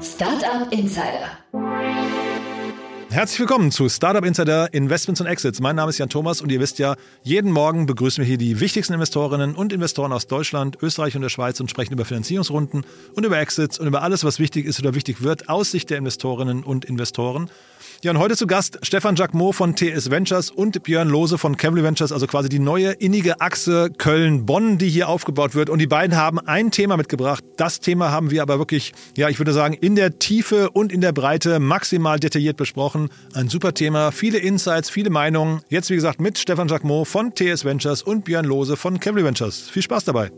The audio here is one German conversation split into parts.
Startup Insider. Herzlich willkommen zu Startup Insider Investments und Exits. Mein Name ist Jan Thomas und ihr wisst ja, jeden Morgen begrüßen wir hier die wichtigsten Investorinnen und Investoren aus Deutschland, Österreich und der Schweiz und sprechen über Finanzierungsrunden und über Exits und über alles, was wichtig ist oder wichtig wird aus Sicht der Investorinnen und Investoren. Ja, und heute zu Gast Stefan Jacquemot von TS Ventures und Björn Lose von Cavalry Ventures, also quasi die neue innige Achse Köln-Bonn, die hier aufgebaut wird. Und die beiden haben ein Thema mitgebracht. Das Thema haben wir aber wirklich, ja, ich würde sagen, in der Tiefe und in der Breite maximal detailliert besprochen. Ein super Thema, viele Insights, viele Meinungen. Jetzt, wie gesagt, mit Stefan Jacquemot von TS Ventures und Björn Lose von Cavalry Ventures. Viel Spaß dabei.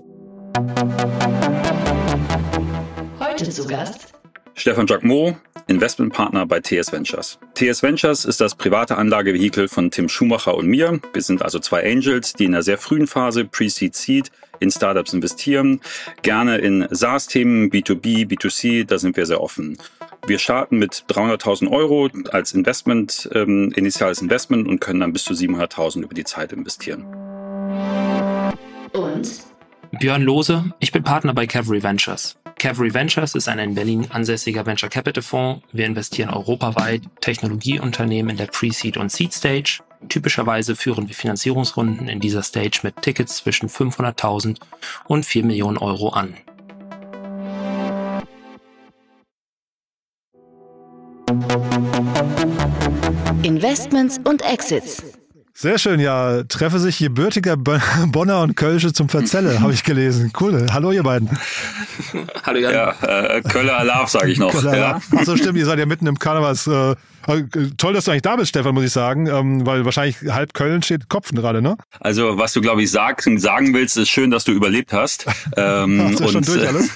Heute zu Gast Stefan Jacquemot, Investmentpartner bei TS Ventures. TS Ventures ist das private Anlagevehikel von Tim Schumacher und mir. Wir sind also zwei Angels, die in einer sehr frühen Phase Pre-Seed Seed in Startups investieren. Gerne in SaaS-Themen, B2B, B2C, da sind wir sehr offen. Wir starten mit 300.000 Euro als Investment, ähm, initiales Investment und können dann bis zu 700.000 über die Zeit investieren. und Björn Lose, ich bin Partner bei Cavalry Ventures. Cavalry Ventures ist ein in Berlin ansässiger Venture Capital Fonds. Wir investieren europaweit Technologieunternehmen in der Pre-Seed und Seed Stage. Typischerweise führen wir Finanzierungsrunden in dieser Stage mit Tickets zwischen 500.000 und 4 Millionen Euro an. Investments und Exits. Sehr schön, ja. Treffe sich gebürtiger Bo- Bonner und Kölsche zum Verzelle, habe ich gelesen. Cool. Hallo, ihr beiden. Hallo Jan. Ja, äh, Köller Alarv, sage ich noch. Ja. Achso, stimmt, ihr seid ja mitten im Karnevals. Äh, äh, toll, dass du eigentlich da bist, Stefan, muss ich sagen, ähm, weil wahrscheinlich halb Köln steht Kopf gerade, ne? Also, was du, glaube ich, sag, sagen willst, ist schön, dass du überlebt hast. Ähm, Hast du schon und, durch äh, alles?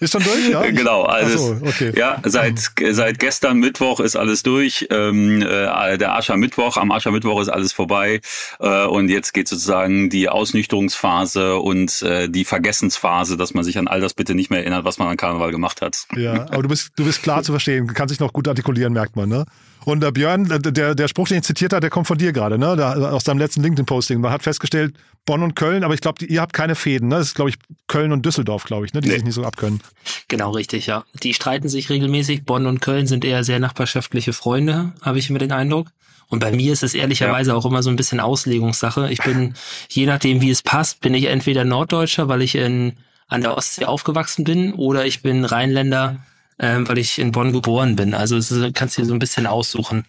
Ist schon durch, ja? Genau, alles. So, okay. Ja, seit seit gestern Mittwoch ist alles durch. Ähm, äh, der Aschermittwoch, am Aschermittwoch ist alles vorbei äh, und jetzt geht sozusagen die Ausnüchterungsphase und äh, die Vergessensphase, dass man sich an all das bitte nicht mehr erinnert, was man an Karneval gemacht hat. Ja, aber du bist, du bist klar zu verstehen, kannst dich noch gut artikulieren, merkt man, ne? Und der Björn, der, der Spruch, den ich zitiert habe, der kommt von dir gerade, ne? Da, aus deinem letzten LinkedIn-Posting. Man hat festgestellt, Bonn und Köln, aber ich glaube, ihr habt keine Fäden, ne? Das ist, glaube ich, Köln und Düsseldorf, glaube ich, ne? Die Nee. sich nicht so abkönnen. Genau, richtig, ja. Die streiten sich regelmäßig. Bonn und Köln sind eher sehr nachbarschaftliche Freunde, habe ich immer den Eindruck. Und bei mir ist es ehrlicherweise auch immer so ein bisschen Auslegungssache. Ich bin, je nachdem wie es passt, bin ich entweder Norddeutscher, weil ich in, an der Ostsee aufgewachsen bin, oder ich bin Rheinländer, ähm, weil ich in Bonn geboren bin. Also es ist, kannst dir so ein bisschen aussuchen.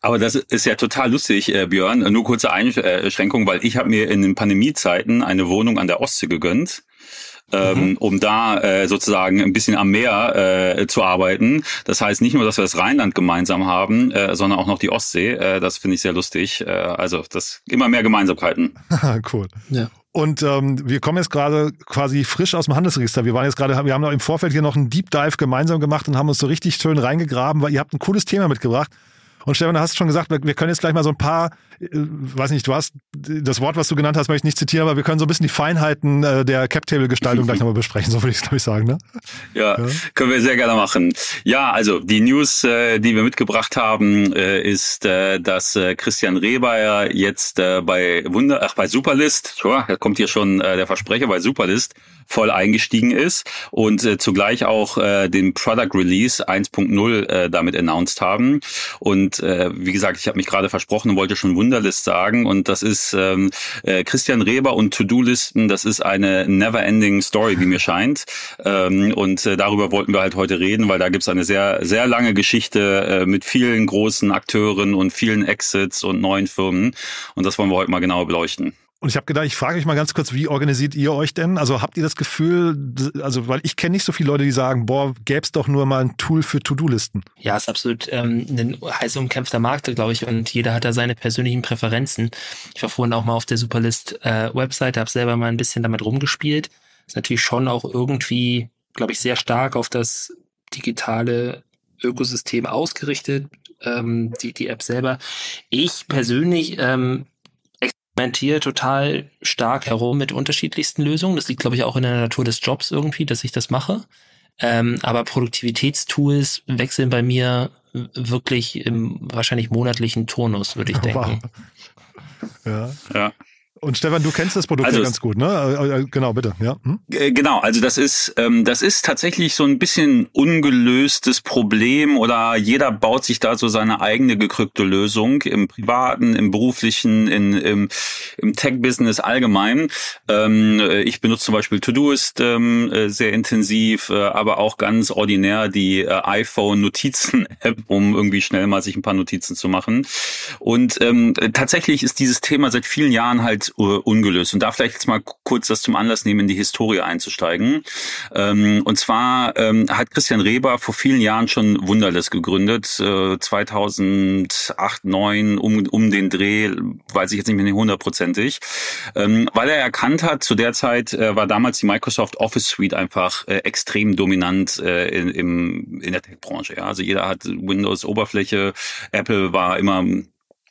Aber das ist ja total lustig, äh, Björn. Nur kurze Einschränkung, weil ich habe mir in den Pandemiezeiten eine Wohnung an der Ostsee gegönnt. Ähm, um da äh, sozusagen ein bisschen am Meer äh, zu arbeiten. Das heißt nicht nur, dass wir das Rheinland gemeinsam haben, äh, sondern auch noch die Ostsee. Äh, das finde ich sehr lustig. Äh, also das immer mehr Gemeinsamkeiten. cool. Ja. Und ähm, wir kommen jetzt gerade quasi frisch aus dem Handelsregister. Wir waren jetzt gerade, wir haben noch im Vorfeld hier noch einen Deep Dive gemeinsam gemacht und haben uns so richtig schön reingegraben, weil ihr habt ein cooles Thema mitgebracht. Und Stefan, du hast schon gesagt, wir können jetzt gleich mal so ein paar, äh, weiß nicht, du hast das Wort, was du genannt hast, möchte ich nicht zitieren, aber wir können so ein bisschen die Feinheiten äh, der Cap-Table-Gestaltung gleich nochmal besprechen, so würde ich es, glaube ich, sagen. Ne? Ja, können wir sehr gerne machen. Ja, also die News, äh, die wir mitgebracht haben, äh, ist, äh, dass äh, Christian Rehbeyer jetzt äh, bei Wunder, ach bei Superlist, tja, da kommt hier schon äh, der Versprecher bei Superlist voll eingestiegen ist und äh, zugleich auch äh, den Product Release 1.0 äh, damit announced haben. Und äh, wie gesagt, ich habe mich gerade versprochen und wollte schon Wunderlist sagen. Und das ist ähm, äh, Christian Reber und To-Do-Listen, das ist eine never-ending Story, wie mir scheint. Ähm, und äh, darüber wollten wir halt heute reden, weil da gibt's eine sehr, sehr lange Geschichte äh, mit vielen großen Akteuren und vielen Exits und neuen Firmen. Und das wollen wir heute mal genauer beleuchten. Und ich habe gedacht, ich frage euch mal ganz kurz, wie organisiert ihr euch denn? Also habt ihr das Gefühl, also weil ich kenne nicht so viele Leute, die sagen, boah, gäb's doch nur mal ein Tool für To-Do-Listen. Ja, ist absolut ähm, ein heiß umkämpfter Markt, glaube ich, und jeder hat da seine persönlichen Präferenzen. Ich war vorhin auch mal auf der Superlist äh, habe selber mal ein bisschen damit rumgespielt. Ist natürlich schon auch irgendwie, glaube ich, sehr stark auf das digitale Ökosystem ausgerichtet, ähm, die, die App selber. Ich persönlich ähm, experimentiere total stark herum mit unterschiedlichsten Lösungen. Das liegt, glaube ich, auch in der Natur des Jobs irgendwie, dass ich das mache. Ähm, aber Produktivitätstools wechseln bei mir wirklich im wahrscheinlich monatlichen Turnus, würde ich denken. Wow. Ja. Ja. Und Stefan, du kennst das Produkt also, ja ganz gut, ne? Äh, äh, genau, bitte, ja. Hm? Genau, also das ist ähm, das ist tatsächlich so ein bisschen ungelöstes Problem oder jeder baut sich da so seine eigene gekrückte Lösung im privaten, im beruflichen, in, im, im Tech-Business allgemein. Ähm, äh, ich benutze zum Beispiel Todoist ähm, sehr intensiv, äh, aber auch ganz ordinär die äh, iPhone-Notizen-App, um irgendwie schnell mal sich ein paar Notizen zu machen. Und ähm, tatsächlich ist dieses Thema seit vielen Jahren halt ungelöst. Und da vielleicht jetzt mal kurz das zum Anlass nehmen, in die Historie einzusteigen. Ähm, und zwar ähm, hat Christian Reber vor vielen Jahren schon Wunderless gegründet, äh, 2008, 9 um, um den Dreh, weiß ich jetzt nicht mehr hundertprozentig, ähm, weil er erkannt hat, zu der Zeit äh, war damals die Microsoft Office Suite einfach äh, extrem dominant äh, in, im, in der Tech-Branche. Ja? Also jeder hat Windows-Oberfläche, Apple war immer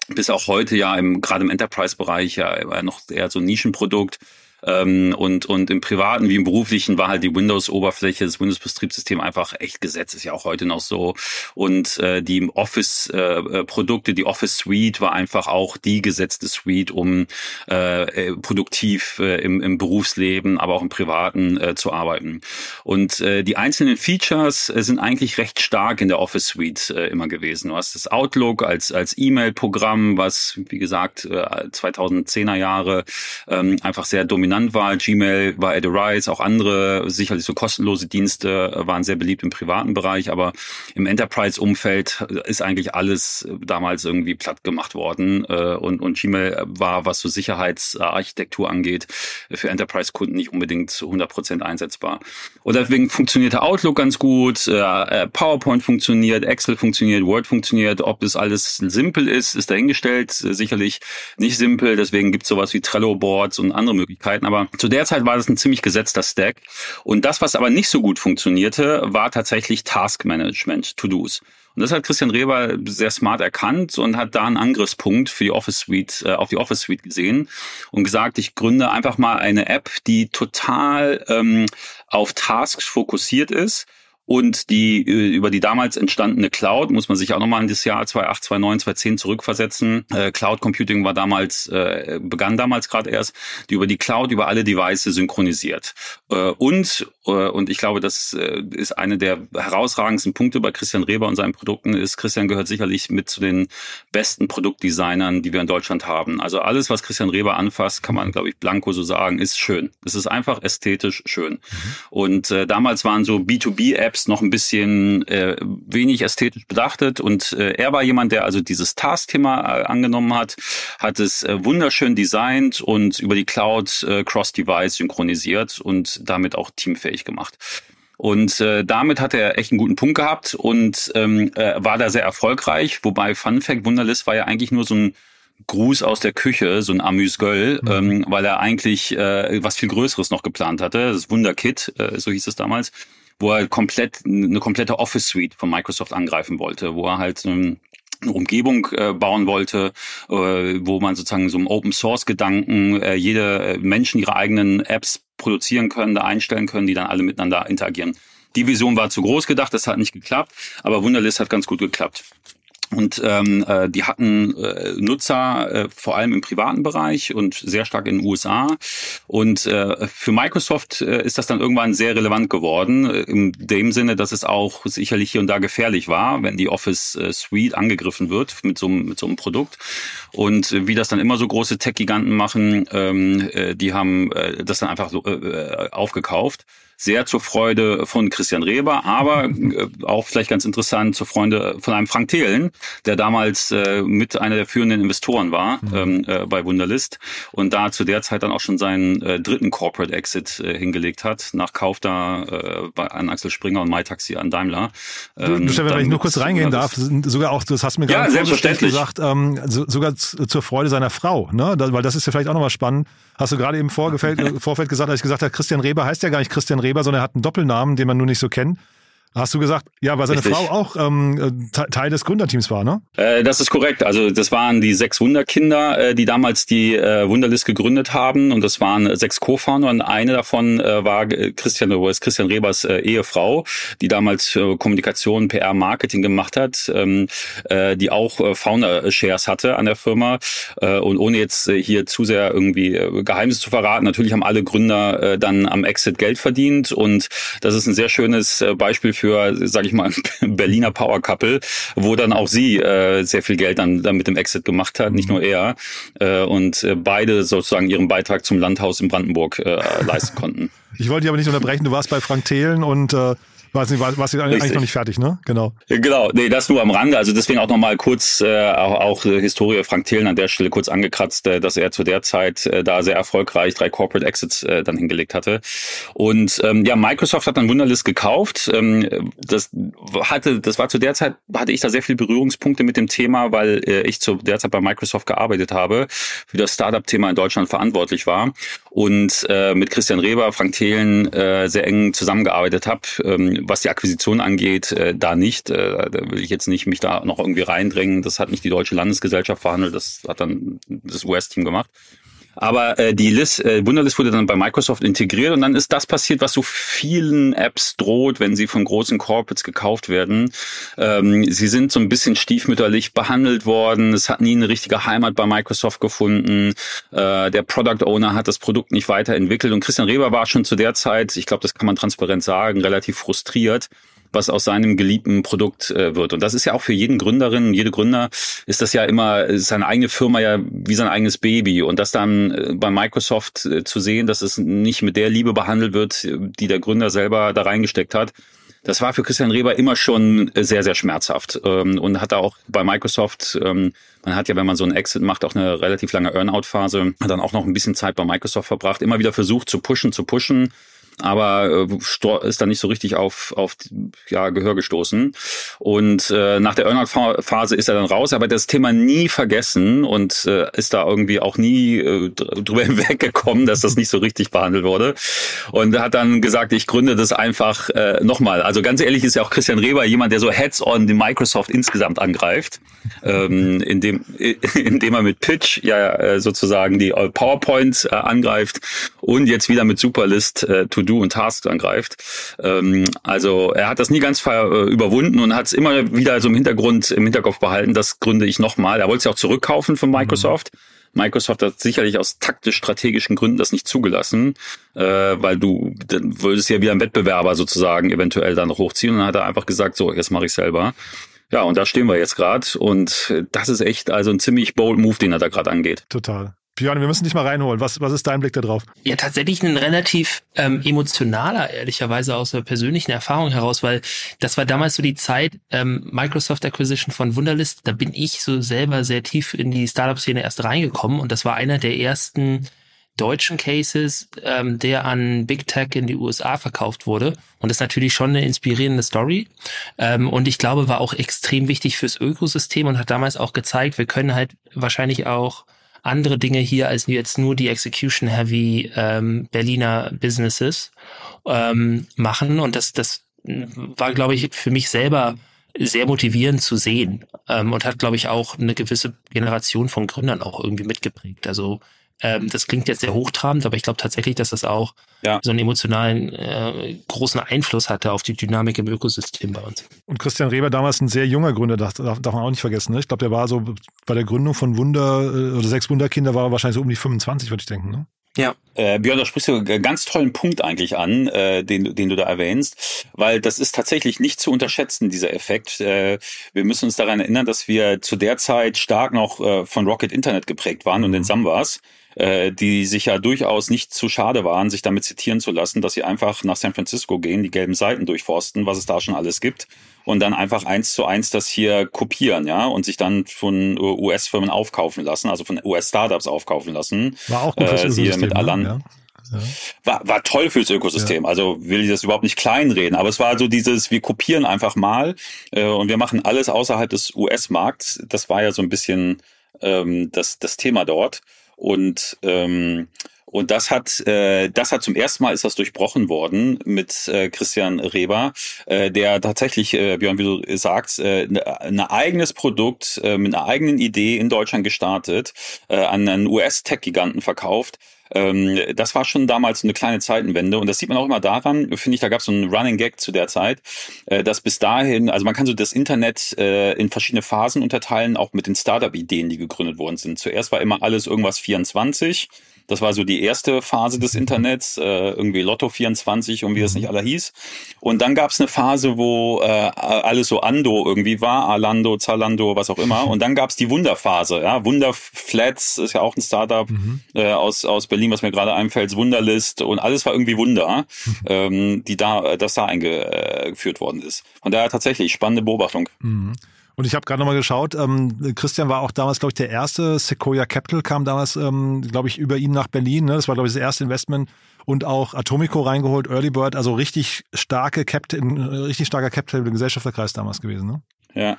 bis auch heute ja im gerade im Enterprise-Bereich ja noch eher so ein Nischenprodukt. Ähm, und, und im privaten wie im beruflichen war halt die Windows-Oberfläche, das Windows-Betriebssystem einfach echt gesetzt, ist ja auch heute noch so. Und äh, die Office-Produkte, äh, die Office Suite war einfach auch die gesetzte Suite, um äh, äh, produktiv äh, im, im Berufsleben, aber auch im Privaten äh, zu arbeiten. Und äh, die einzelnen Features äh, sind eigentlich recht stark in der Office Suite äh, immer gewesen. Du hast das Outlook als, als E-Mail-Programm, was, wie gesagt, äh, 2010er Jahre ähm, einfach sehr dominant dominant war. Gmail war Rise, auch andere, sicherlich so kostenlose Dienste äh, waren sehr beliebt im privaten Bereich, aber im Enterprise-Umfeld ist eigentlich alles damals irgendwie platt gemacht worden äh, und, und Gmail war, was so Sicherheitsarchitektur angeht, für Enterprise-Kunden nicht unbedingt zu 100% einsetzbar. Und deswegen funktionierte Outlook ganz gut, äh, PowerPoint funktioniert, Excel funktioniert, Word funktioniert. Ob das alles simpel ist, ist dahingestellt. Sicherlich nicht simpel, deswegen gibt es sowas wie Trello-Boards und andere Möglichkeiten. Möglichkeiten. Aber zu der Zeit war das ein ziemlich gesetzter Stack. Und das, was aber nicht so gut funktionierte, war tatsächlich Taskmanagement, To-Dos. Und das hat Christian Reber sehr smart erkannt und hat da einen Angriffspunkt für die Office Suite, äh, auf die Office Suite gesehen und gesagt, ich gründe einfach mal eine App, die total ähm, auf Tasks fokussiert ist und die äh, über die damals entstandene Cloud muss man sich auch nochmal in das Jahr 2008, 2009, 2010 zurückversetzen. Äh, Cloud Computing war damals äh, begann damals gerade erst, die über die Cloud über alle Devices synchronisiert. Äh, und und ich glaube, das ist eine der herausragendsten Punkte bei Christian Reber und seinen Produkten ist Christian gehört sicherlich mit zu den besten Produktdesignern, die wir in Deutschland haben. Also alles was Christian Reber anfasst, kann man glaube ich blanko so sagen, ist schön. Es ist einfach ästhetisch schön. Mhm. Und damals waren so B2B Apps noch ein bisschen äh, wenig ästhetisch bedachtet und äh, er war jemand, der also dieses Task-Thema äh, angenommen hat, hat es äh, wunderschön designt und über die Cloud äh, Cross-Device synchronisiert und damit auch teamfähig gemacht. Und äh, damit hat er echt einen guten Punkt gehabt und ähm, äh, war da sehr erfolgreich. Wobei Fun Fact Wunderlist war ja eigentlich nur so ein Gruß aus der Küche, so ein Amüs-Göll, mhm. ähm, weil er eigentlich äh, was viel Größeres noch geplant hatte. Das Wunderkit, äh, so hieß es damals wo er komplett eine komplette Office Suite von Microsoft angreifen wollte, wo er halt ähm, eine Umgebung äh, bauen wollte, äh, wo man sozusagen so einen Open Source Gedanken, äh, jede äh, Menschen ihre eigenen Apps produzieren können, da einstellen können, die dann alle miteinander interagieren. Die Vision war zu groß gedacht, das hat nicht geklappt, aber Wunderlist hat ganz gut geklappt. Und ähm, äh, die hatten äh, Nutzer äh, vor allem im privaten Bereich und sehr stark in den USA. Und äh, für Microsoft äh, ist das dann irgendwann sehr relevant geworden, äh, in dem Sinne, dass es auch sicherlich hier und da gefährlich war, wenn die Office äh, Suite angegriffen wird mit so, mit so einem Produkt. Und äh, wie das dann immer so große Tech-Giganten machen, ähm, äh, die haben äh, das dann einfach so äh, äh aufgekauft sehr zur Freude von Christian Reber, aber äh, auch vielleicht ganz interessant zur Freude von einem Frank Thelen, der damals äh, mit einer der führenden Investoren war mhm. ähm, äh, bei Wunderlist und da zu der Zeit dann auch schon seinen äh, dritten Corporate Exit äh, hingelegt hat, nach Kauf da äh, bei, an Axel Springer und MyTaxi an Daimler. Ähm, du, Stefan, wenn ich nur kurz reingehen darf, sogar auch, das hast du mir gerade ja, gesagt, ähm, so, sogar zur Freude seiner Frau, ne? Da, weil das ist ja vielleicht auch nochmal spannend. Hast du gerade im Vorgefeld, Vorfeld gesagt, als ich gesagt habe, Christian Reber heißt ja gar nicht Christian Reber, sondern er hat einen Doppelnamen, den man nur nicht so kennt. Hast du gesagt, ja, weil seine Richtig. Frau auch ähm, Teil des Gründerteams war, ne? Äh, das ist korrekt. Also das waren die sechs Wunderkinder, äh, die damals die äh, Wunderlist gegründet haben und das waren sechs Co-Founder und eine davon äh, war Christian, ist Christian Rebers äh, Ehefrau, die damals äh, Kommunikation, PR, Marketing gemacht hat, ähm, äh, die auch äh, Founder-Shares hatte an der Firma äh, und ohne jetzt äh, hier zu sehr irgendwie äh, Geheimnisse zu verraten, natürlich haben alle Gründer äh, dann am Exit Geld verdient und das ist ein sehr schönes äh, Beispiel für für, sage ich mal, Berliner Power Couple, wo dann auch sie äh, sehr viel Geld dann, dann mit dem Exit gemacht hat, nicht nur mhm. er, äh, und äh, beide sozusagen ihren Beitrag zum Landhaus in Brandenburg äh, leisten konnten. Ich wollte dich aber nicht unterbrechen, du warst bei Frank Thelen und äh, Warst du warst du eigentlich noch nicht fertig, ne? Genau. Genau, nee, das nur am Rande. Also deswegen auch nochmal kurz äh, auch, auch Historie Frank Thelen an der Stelle kurz angekratzt, äh, dass er zu der Zeit äh, da sehr erfolgreich drei Corporate Exits äh, dann hingelegt hatte. Und ähm, ja, Microsoft hat dann Wunderlist gekauft. Ähm, das hatte, das war zu der Zeit, hatte ich da sehr viele Berührungspunkte mit dem Thema, weil äh, ich zu der Zeit bei Microsoft gearbeitet habe, für das Startup-Thema in Deutschland verantwortlich war und äh, mit Christian Reber, Frank Thelen äh, sehr eng zusammengearbeitet habe. Ähm, was die Akquisition angeht, äh, da nicht. Äh, da will ich jetzt nicht mich da noch irgendwie reindrängen. Das hat nicht die deutsche Landesgesellschaft verhandelt, das hat dann das US-Team gemacht. Aber äh, die List, äh, Wunderlist wurde dann bei Microsoft integriert und dann ist das passiert, was so vielen Apps droht, wenn sie von großen Corporates gekauft werden. Ähm, sie sind so ein bisschen stiefmütterlich behandelt worden. Es hat nie eine richtige Heimat bei Microsoft gefunden. Äh, der Product Owner hat das Produkt nicht weiterentwickelt und Christian Reber war schon zu der Zeit, ich glaube, das kann man transparent sagen, relativ frustriert was aus seinem geliebten Produkt äh, wird. Und das ist ja auch für jeden Gründerin, jede Gründer ist das ja immer seine eigene Firma ja wie sein eigenes Baby. Und das dann äh, bei Microsoft äh, zu sehen, dass es nicht mit der Liebe behandelt wird, die der Gründer selber da reingesteckt hat, das war für Christian Reber immer schon sehr, sehr schmerzhaft. Ähm, und hat da auch bei Microsoft, ähm, man hat ja, wenn man so einen Exit macht, auch eine relativ lange Earnout-Phase, hat dann auch noch ein bisschen Zeit bei Microsoft verbracht, immer wieder versucht zu pushen, zu pushen aber äh, ist dann nicht so richtig auf, auf ja, Gehör gestoßen. Und äh, nach der Earnout-Phase ist er dann raus, aber das Thema nie vergessen und äh, ist da irgendwie auch nie äh, drüber hinweggekommen, dass das nicht so richtig behandelt wurde. Und hat dann gesagt, ich gründe das einfach äh, nochmal. Also ganz ehrlich ist ja auch Christian Reber jemand, der so heads-on die Microsoft insgesamt angreift, ähm, indem, indem er mit Pitch ja äh, sozusagen die PowerPoint äh, angreift und jetzt wieder mit Superlist äh, To-Do und Tasks angreift. Ähm, also er hat das nie ganz ver, äh, überwunden und hat es immer wieder so im Hintergrund, im Hinterkopf behalten. Das gründe ich nochmal. Er wollte es ja auch zurückkaufen von Microsoft. Mhm. Microsoft hat sicherlich aus taktisch-strategischen Gründen das nicht zugelassen, äh, weil du dann würdest ja wieder einen Wettbewerber sozusagen eventuell dann noch hochziehen. Und dann hat er einfach gesagt, so, jetzt mache ich selber. Ja, und da stehen wir jetzt gerade. Und das ist echt also ein ziemlich bold Move, den er da gerade angeht. Total. Björn, wir müssen dich mal reinholen. Was, was ist dein Blick da drauf? Ja, tatsächlich ein relativ ähm, emotionaler, ehrlicherweise aus der persönlichen Erfahrung heraus, weil das war damals so die Zeit, ähm, Microsoft Acquisition von Wunderlist, da bin ich so selber sehr tief in die Startup-Szene erst reingekommen und das war einer der ersten deutschen Cases, ähm, der an Big Tech in die USA verkauft wurde. Und das ist natürlich schon eine inspirierende Story. Ähm, und ich glaube, war auch extrem wichtig fürs Ökosystem und hat damals auch gezeigt, wir können halt wahrscheinlich auch andere Dinge hier als jetzt nur die Execution-heavy ähm, Berliner Businesses ähm, machen. Und das, das war, glaube ich, für mich selber sehr motivierend zu sehen ähm, und hat, glaube ich, auch eine gewisse Generation von Gründern auch irgendwie mitgeprägt. Also ähm, das klingt jetzt sehr hochtrabend, aber ich glaube tatsächlich, dass das auch ja. so einen emotionalen äh, großen Einfluss hatte auf die Dynamik im Ökosystem bei uns. Und Christian Reber damals ein sehr junger Gründer, darf, darf man auch nicht vergessen. Ne? Ich glaube, der war so bei der Gründung von Wunder äh, oder sechs Wunderkinder war er wahrscheinlich so um die 25, würde ich denken. Ne? Ja. Äh, Björn, da sprichst du einen ganz tollen Punkt eigentlich an, äh, den, den du da erwähnst, weil das ist tatsächlich nicht zu unterschätzen, dieser Effekt. Äh, wir müssen uns daran erinnern, dass wir zu der Zeit stark noch äh, von Rocket Internet geprägt waren und den Sambas äh, die sich ja durchaus nicht zu schade waren, sich damit zitieren zu lassen, dass sie einfach nach San Francisco gehen, die gelben Seiten durchforsten, was es da schon alles gibt und dann einfach eins zu eins das hier kopieren, ja, und sich dann von US-Firmen aufkaufen lassen, also von US-Startups aufkaufen lassen. War auch gut fürs äh, Ökosystem, mit Alan. Ne? Ja. Ja. War, war toll fürs Ökosystem. Ja. Also will ich das überhaupt nicht kleinreden, aber es war so dieses, wir kopieren einfach mal äh, und wir machen alles außerhalb des US-Markts. Das war ja so ein bisschen ähm, das, das Thema dort. Und ähm, Und das hat, äh, das hat zum ersten Mal ist das durchbrochen worden mit äh, Christian Reber, äh, der tatsächlich, äh, Björn, wie du sagst, äh, ein eigenes Produkt äh, mit einer eigenen Idee in Deutschland gestartet, äh, an einen US-Tech-Giganten verkauft ähm, das war schon damals eine kleine Zeitenwende und das sieht man auch immer daran, finde ich, da gab es so einen Running Gag zu der Zeit, äh, dass bis dahin, also man kann so das Internet äh, in verschiedene Phasen unterteilen, auch mit den Startup-Ideen, die gegründet worden sind. Zuerst war immer alles irgendwas 24 das war so die erste Phase des Internets, äh, irgendwie Lotto 24 und wie das nicht alle hieß. Und dann gab es eine Phase, wo äh, alles so Ando irgendwie war, Alando, Zalando, was auch immer. Und dann gab es die Wunderphase, ja, Wunderflats ist ja auch ein Startup mhm. äh, aus aus Berlin, was mir gerade einfällt, Wunderlist und alles war irgendwie Wunder, mhm. ähm, die da, das da eingeführt worden ist. Von daher tatsächlich spannende Beobachtung. Mhm. Und ich habe gerade nochmal geschaut, ähm, Christian war auch damals, glaube ich, der erste. Sequoia Capital kam damals, ähm, glaube ich, über ihn nach Berlin. Ne? Das war, glaube ich, das erste Investment. Und auch Atomico reingeholt, Early Bird, also richtig starke Capital, richtig starker Capital Gesellschafterkreis damals gewesen. Ne? Ja.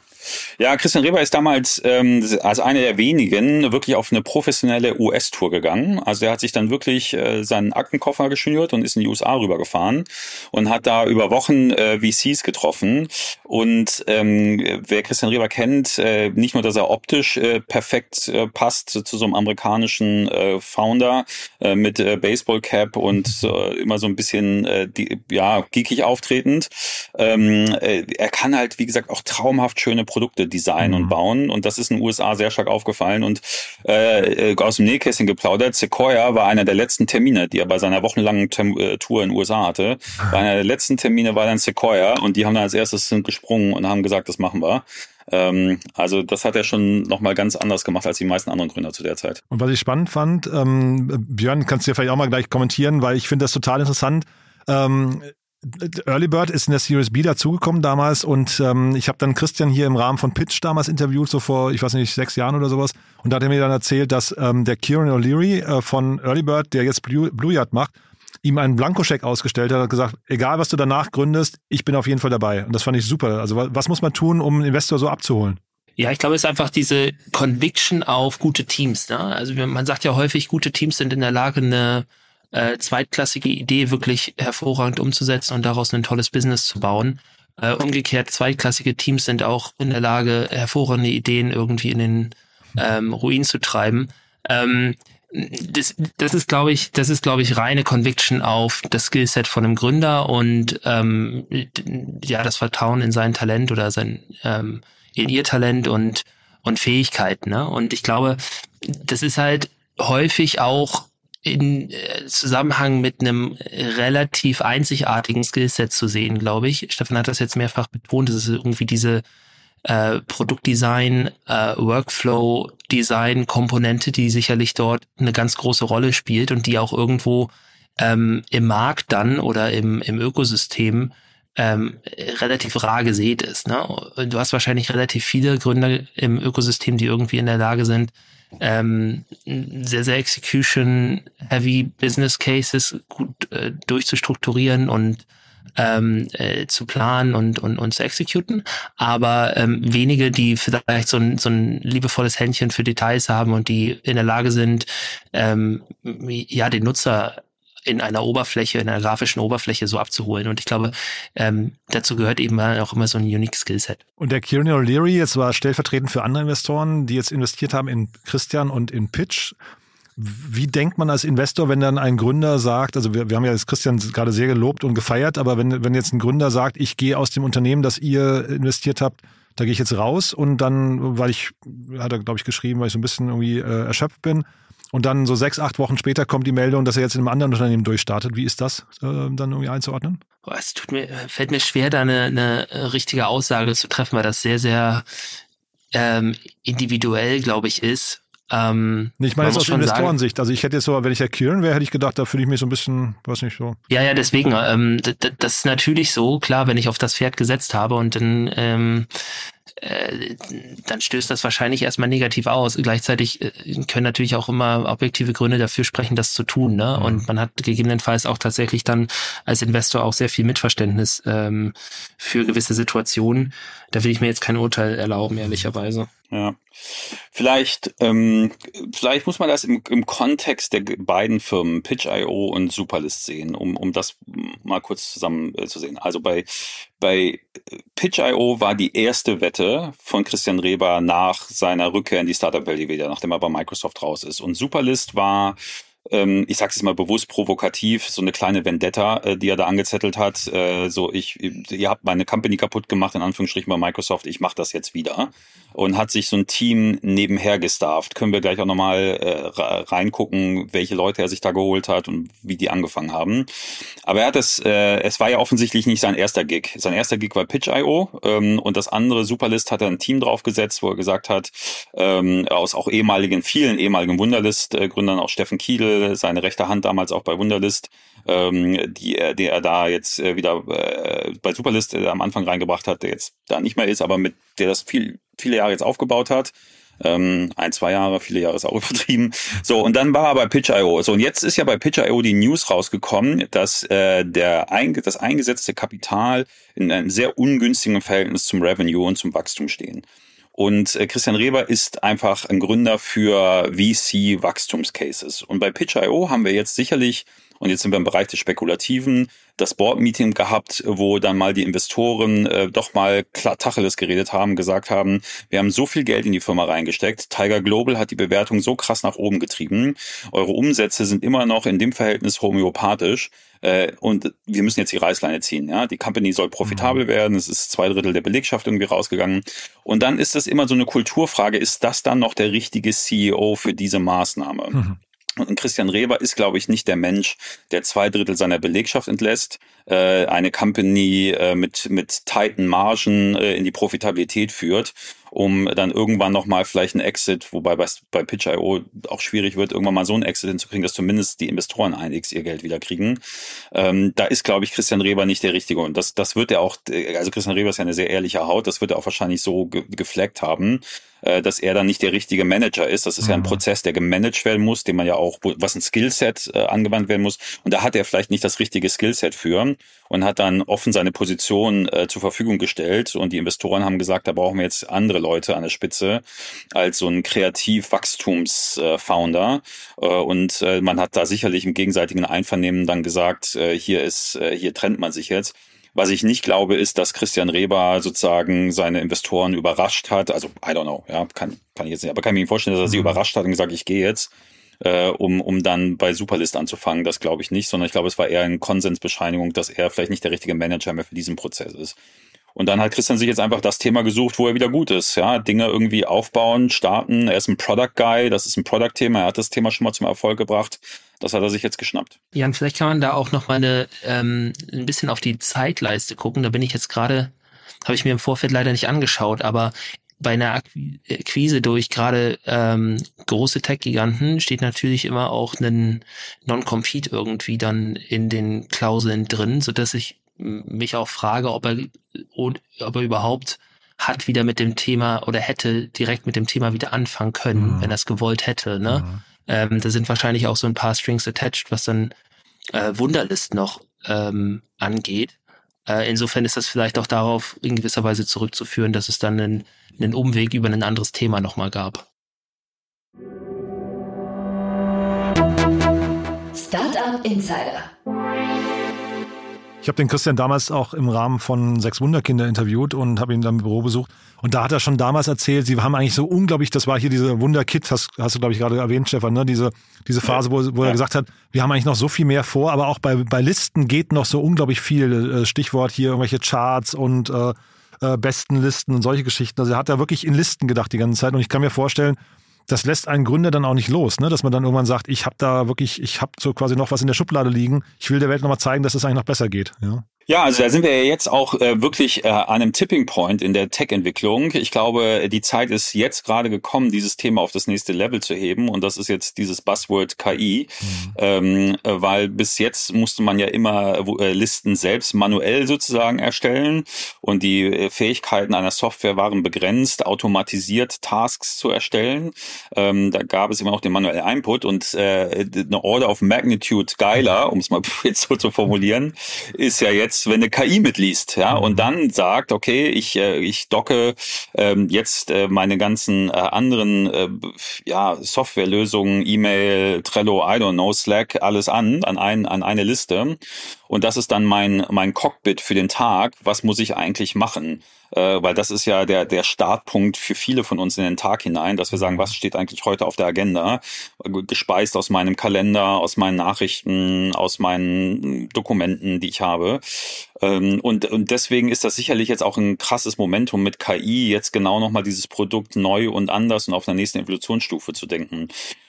Ja, Christian Reber ist damals ähm, als einer der wenigen wirklich auf eine professionelle US-Tour gegangen. Also er hat sich dann wirklich äh, seinen Aktenkoffer geschnürt und ist in die USA rübergefahren und hat da über Wochen äh, VCs getroffen. Und ähm, wer Christian Reber kennt, äh, nicht nur, dass er optisch äh, perfekt äh, passt zu so einem amerikanischen äh, Founder äh, mit äh, Baseball-Cap und äh, immer so ein bisschen äh, die, ja geekig auftretend. Ähm, äh, er kann halt, wie gesagt, auch traumhaft schöne Produkte designen mhm. und bauen. Und das ist in den USA sehr stark aufgefallen. Und äh, äh, aus dem Nähkästchen geplaudert, Sequoia war einer der letzten Termine, die er bei seiner wochenlangen Tem äh, Tour in den USA hatte. Bei einer der letzten Termine war dann Sequoia und die haben dann als erstes gesprungen und haben gesagt, das machen wir ähm, also das hat er schon nochmal ganz anders gemacht als die meisten anderen Gründer zu der Zeit. Und was ich spannend fand, ähm, Björn, kannst du ja vielleicht auch mal gleich kommentieren, weil ich finde das total interessant. Ähm, Early Bird ist in der Series B dazugekommen damals und ähm, ich habe dann Christian hier im Rahmen von Pitch damals interviewt, so vor, ich weiß nicht, sechs Jahren oder sowas. Und da hat er mir dann erzählt, dass ähm, der Kieran O'Leary äh, von Early Bird, der jetzt Blue, Blue Yard macht, ihm einen Blankoscheck ausgestellt hat, hat gesagt, egal was du danach gründest, ich bin auf jeden Fall dabei. Und das fand ich super. Also was muss man tun, um einen Investor so abzuholen? Ja, ich glaube, es ist einfach diese Conviction auf gute Teams. Ne? Also man sagt ja häufig, gute Teams sind in der Lage, eine äh, zweitklassige Idee wirklich hervorragend umzusetzen und daraus ein tolles Business zu bauen. Äh, umgekehrt, zweitklassige Teams sind auch in der Lage, hervorragende Ideen irgendwie in den ähm, Ruin zu treiben. Ähm, das, das ist, glaube ich, das ist, glaube ich, reine Conviction auf das Skillset von einem Gründer und ähm, ja, das Vertrauen in sein Talent oder sein ähm, in ihr Talent und und Fähigkeiten. Ne? Und ich glaube, das ist halt häufig auch in äh, Zusammenhang mit einem relativ einzigartigen Skillset zu sehen, glaube ich. Stefan hat das jetzt mehrfach betont, es ist irgendwie diese äh, Produktdesign, äh, Workflow-Design-Komponente, die sicherlich dort eine ganz große Rolle spielt und die auch irgendwo ähm, im Markt dann oder im, im Ökosystem ähm, relativ rar gesät ist. Ne? Du hast wahrscheinlich relativ viele Gründer im Ökosystem, die irgendwie in der Lage sind, ähm, sehr, sehr Execution-heavy Business Cases gut äh, durchzustrukturieren und ähm, äh, zu planen und, und, und zu exekuten, aber ähm, wenige, die vielleicht so ein, so ein liebevolles Händchen für Details haben und die in der Lage sind, ähm, ja, den Nutzer in einer Oberfläche, in einer grafischen Oberfläche so abzuholen. Und ich glaube, ähm, dazu gehört eben auch immer so ein unique Skillset. Und der Kieran O'Leary jetzt war stellvertretend für andere Investoren, die jetzt investiert haben in Christian und in Pitch. Wie denkt man als Investor, wenn dann ein Gründer sagt, also wir, wir haben ja jetzt Christian gerade sehr gelobt und gefeiert, aber wenn, wenn jetzt ein Gründer sagt, ich gehe aus dem Unternehmen, das ihr investiert habt, da gehe ich jetzt raus und dann, weil ich, hat er glaube ich geschrieben, weil ich so ein bisschen irgendwie äh, erschöpft bin, und dann so sechs, acht Wochen später kommt die Meldung, dass er jetzt in einem anderen Unternehmen durchstartet. Wie ist das äh, dann irgendwie einzuordnen? Boah, es tut mir, fällt mir schwer, da eine, eine richtige Aussage zu treffen, weil das sehr, sehr ähm, individuell, glaube ich, ist. Ähm, ich meine jetzt aus Investorensicht. Also ich hätte jetzt so, wenn ich Herr Kieran wäre, hätte ich gedacht, da fühle ich mich so ein bisschen, weiß nicht so. Ja, ja, deswegen. Ähm, das ist natürlich so, klar, wenn ich auf das Pferd gesetzt habe und dann ähm, äh, dann stößt das wahrscheinlich erstmal negativ aus. Gleichzeitig äh, können natürlich auch immer objektive Gründe dafür sprechen, das zu tun. Ne? Mhm. Und man hat gegebenenfalls auch tatsächlich dann als Investor auch sehr viel Mitverständnis ähm, für gewisse Situationen. Da will ich mir jetzt kein Urteil erlauben, ehrlicherweise. Ja, vielleicht, ähm, vielleicht muss man das im, im Kontext der beiden Firmen Pitch.io und Superlist sehen, um, um das mal kurz zusammen äh, zu sehen. Also bei, bei Pitch.io war die erste Wette von Christian Reber nach seiner Rückkehr in die Startup-Welt wieder, nachdem er bei Microsoft raus ist. Und Superlist war ich sage es mal bewusst provokativ, so eine kleine Vendetta, äh, die er da angezettelt hat. Äh, so, ich, ihr habt meine Company kaputt gemacht, in Anführungsstrichen bei Microsoft, ich mache das jetzt wieder. Und hat sich so ein Team nebenher gestarft. Können wir gleich auch nochmal äh, reingucken, welche Leute er sich da geholt hat und wie die angefangen haben. Aber er hat es, äh, es war ja offensichtlich nicht sein erster Gig. Sein erster Gig war Pitch.io ähm, und das andere Superlist hat er ein Team draufgesetzt, wo er gesagt hat, ähm, aus auch ehemaligen, vielen ehemaligen Wunderlist-Gründern, auch Steffen Kiedel, seine rechte Hand damals auch bei Wunderlist, ähm, die, er, die er da jetzt äh, wieder äh, bei Superlist äh, am Anfang reingebracht hat, der jetzt da nicht mehr ist, aber mit der das viel, viele Jahre jetzt aufgebaut hat. Ähm, ein, zwei Jahre, viele Jahre ist auch übertrieben. So, und dann war er bei Pitch.io. So, und jetzt ist ja bei Pitch.io die News rausgekommen, dass äh, der einge das eingesetzte Kapital in einem sehr ungünstigen Verhältnis zum Revenue und zum Wachstum stehen. Und äh, Christian Reber ist einfach ein Gründer für VC-Wachstumscases. Und bei Pitch.io haben wir jetzt sicherlich, und jetzt sind wir im Bereich des Spekulativen, das Board-Meeting gehabt, wo dann mal die Investoren äh, doch mal klar Tacheles geredet haben, gesagt haben, wir haben so viel Geld in die Firma reingesteckt. Tiger Global hat die Bewertung so krass nach oben getrieben. Eure Umsätze sind immer noch in dem Verhältnis homöopathisch. Äh, und wir müssen jetzt die Reißleine ziehen. Ja, die Company soll profitabel mhm. werden. Es ist zwei Drittel der Belegschaft irgendwie rausgegangen. Und dann ist es immer so eine Kulturfrage: Ist das dann noch der richtige CEO für diese Maßnahme? Mhm. Und Christian Reber ist, glaube ich, nicht der Mensch, der zwei Drittel seiner Belegschaft entlässt, äh, eine Company äh, mit, mit tighten Margen äh, in die Profitabilität führt um dann irgendwann nochmal vielleicht ein Exit, wobei bei, bei Pitch.io auch schwierig wird, irgendwann mal so ein Exit hinzukriegen, dass zumindest die Investoren einiges ihr Geld wieder kriegen. Ähm, da ist, glaube ich, Christian Reber nicht der Richtige. Und das, das wird er auch, also Christian Reber ist ja eine sehr ehrliche Haut, das wird er auch wahrscheinlich so ge gefleckt haben äh, dass er dann nicht der richtige Manager ist. Das ist mhm. ja ein mhm. Prozess, der gemanagt werden muss, den man ja auch, was ein Skillset äh, angewandt werden muss. Und da hat er vielleicht nicht das richtige Skillset für und hat dann offen seine Position äh, zur Verfügung gestellt. Und die Investoren haben gesagt, da brauchen wir jetzt andere Leute an der Spitze als so ein Kreativ-Wachstums-Founder. Äh, und äh, man hat da sicherlich im gegenseitigen Einvernehmen dann gesagt, äh, hier ist, äh, hier trennt man sich jetzt. Was ich nicht glaube, ist, dass Christian Reber sozusagen seine Investoren überrascht hat. Also, I don't know, ja, kann, kann ich jetzt nicht, aber kann ich mir vorstellen, dass er sie mhm. überrascht hat und gesagt, ich gehe jetzt, äh, um, um dann bei Superlist anzufangen. Das glaube ich nicht, sondern ich glaube, es war eher eine Konsensbescheinigung, dass er vielleicht nicht der richtige Manager mehr für diesen Prozess ist. Und dann hat Christian sich jetzt einfach das Thema gesucht, wo er wieder gut ist. Ja, Dinge irgendwie aufbauen, starten. Er ist ein Product Guy, das ist ein Product-Thema. Er hat das Thema schon mal zum Erfolg gebracht. Das hat er sich jetzt geschnappt. Jan, vielleicht kann man da auch noch mal eine, ähm, ein bisschen auf die Zeitleiste gucken. Da bin ich jetzt gerade, habe ich mir im Vorfeld leider nicht angeschaut, aber bei einer Akquise durch gerade ähm, große Tech-Giganten steht natürlich immer auch ein Non-Compete irgendwie dann in den Klauseln drin, so dass ich mich auch frage, ob er, ob er überhaupt hat wieder mit dem Thema oder hätte direkt mit dem Thema wieder anfangen können, mhm. wenn er es gewollt hätte. Ne? Mhm. Ähm, da sind wahrscheinlich auch so ein paar Strings attached, was dann äh, Wunderlist noch ähm, angeht. Äh, insofern ist das vielleicht auch darauf in gewisser Weise zurückzuführen, dass es dann einen, einen Umweg über ein anderes Thema nochmal gab. Startup Insider. Ich habe den Christian damals auch im Rahmen von Sechs Wunderkinder interviewt und habe ihn dann im Büro besucht. Und da hat er schon damals erzählt, sie haben eigentlich so unglaublich, das war hier diese Wunderkit, hast, hast du, glaube ich, gerade erwähnt, Stefan, ne? diese, diese Phase, wo, wo ja. er gesagt hat, wir haben eigentlich noch so viel mehr vor, aber auch bei, bei Listen geht noch so unglaublich viel. Äh, Stichwort hier irgendwelche Charts und äh, äh, besten Listen und solche Geschichten. Also er hat da wirklich in Listen gedacht die ganze Zeit. Und ich kann mir vorstellen, das lässt einen Gründer dann auch nicht los, ne? dass man dann irgendwann sagt, ich habe da wirklich, ich habe so quasi noch was in der Schublade liegen. Ich will der Welt nochmal zeigen, dass es eigentlich noch besser geht. Ja? Ja, also da sind wir ja jetzt auch äh, wirklich äh, an einem Tipping Point in der Tech-Entwicklung. Ich glaube, die Zeit ist jetzt gerade gekommen, dieses Thema auf das nächste Level zu heben. Und das ist jetzt dieses Buzzword KI, mhm. ähm, äh, weil bis jetzt musste man ja immer äh, Listen selbst manuell sozusagen erstellen und die äh, Fähigkeiten einer Software waren begrenzt, automatisiert Tasks zu erstellen. Ähm, da gab es immer noch den manuellen Input und eine Order of Magnitude geiler, um es mal jetzt so zu formulieren, ist ja jetzt als wenn eine KI mitliest, ja, und mhm. dann sagt, okay, ich, äh, ich docke ähm, jetzt äh, meine ganzen äh, anderen äh, ja, Softwarelösungen, E-Mail, Trello, I don't know, Slack, alles an, an, ein, an eine Liste. Und das ist dann mein, mein Cockpit für den Tag. Was muss ich eigentlich machen? Äh, weil das ist ja der, der Startpunkt für viele von uns in den Tag hinein, dass wir sagen, was steht eigentlich heute auf der Agenda? Gespeist aus meinem Kalender, aus meinen Nachrichten, aus meinen Dokumenten, die ich habe. Ähm, und, und deswegen ist das sicherlich jetzt auch ein krasses Momentum mit KI, jetzt genau nochmal dieses Produkt neu und anders und auf einer nächsten Evolutionsstufe zu denken.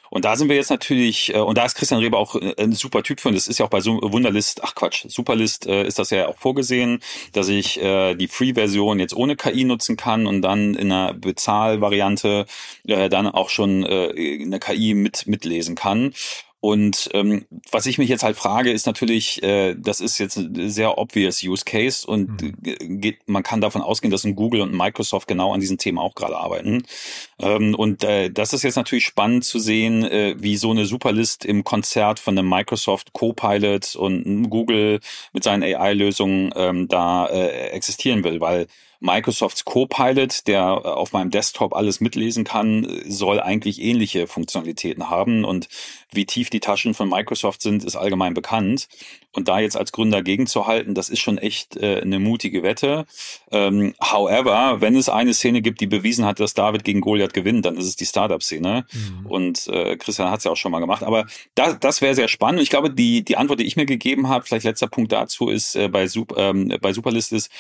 Und da sind wir jetzt natürlich, äh, und da ist Christian Reber auch äh, ein super Typ für, und das ist ja auch bei so Wunderlist, ach Quatsch, Superlist äh, ist das ja auch vorgesehen, dass ich äh, die Free-Version jetzt ohne KI nutzen kann und dann in einer Bezahlvariante äh, dann auch schon äh, eine KI mit mitlesen kann. Und ähm, was ich mich jetzt halt frage, ist natürlich, äh, das ist jetzt ein sehr obvious Use Case und mhm. geht, man kann davon ausgehen, dass ein Google und Microsoft genau an diesen Themen auch gerade arbeiten. Ähm, und äh, das ist jetzt natürlich spannend zu sehen, äh, wie so eine Superlist im Konzert von einem Microsoft Copilot und Google mit seinen AI-Lösungen ähm, da äh, existieren will, weil Microsofts Copilot, der äh, auf meinem Desktop alles mitlesen kann, soll eigentlich ähnliche Funktionalitäten haben. Und wie tief die Taschen von Microsoft sind, ist allgemein bekannt. Und da jetzt als Gründer gegenzuhalten, das ist schon echt äh, eine mutige Wette. Ähm, however, wenn es eine Szene gibt, die bewiesen hat, dass David gegen Goliath gewinnt, dann ist es die Startup-Szene. Mhm. Und äh, Christian hat es ja auch schon mal gemacht. Aber da, das wäre sehr spannend. Und ich glaube, die, die Antwort, die ich mir gegeben habe, vielleicht letzter Punkt dazu ist äh, bei, Sup, ähm, bei Superlist ist,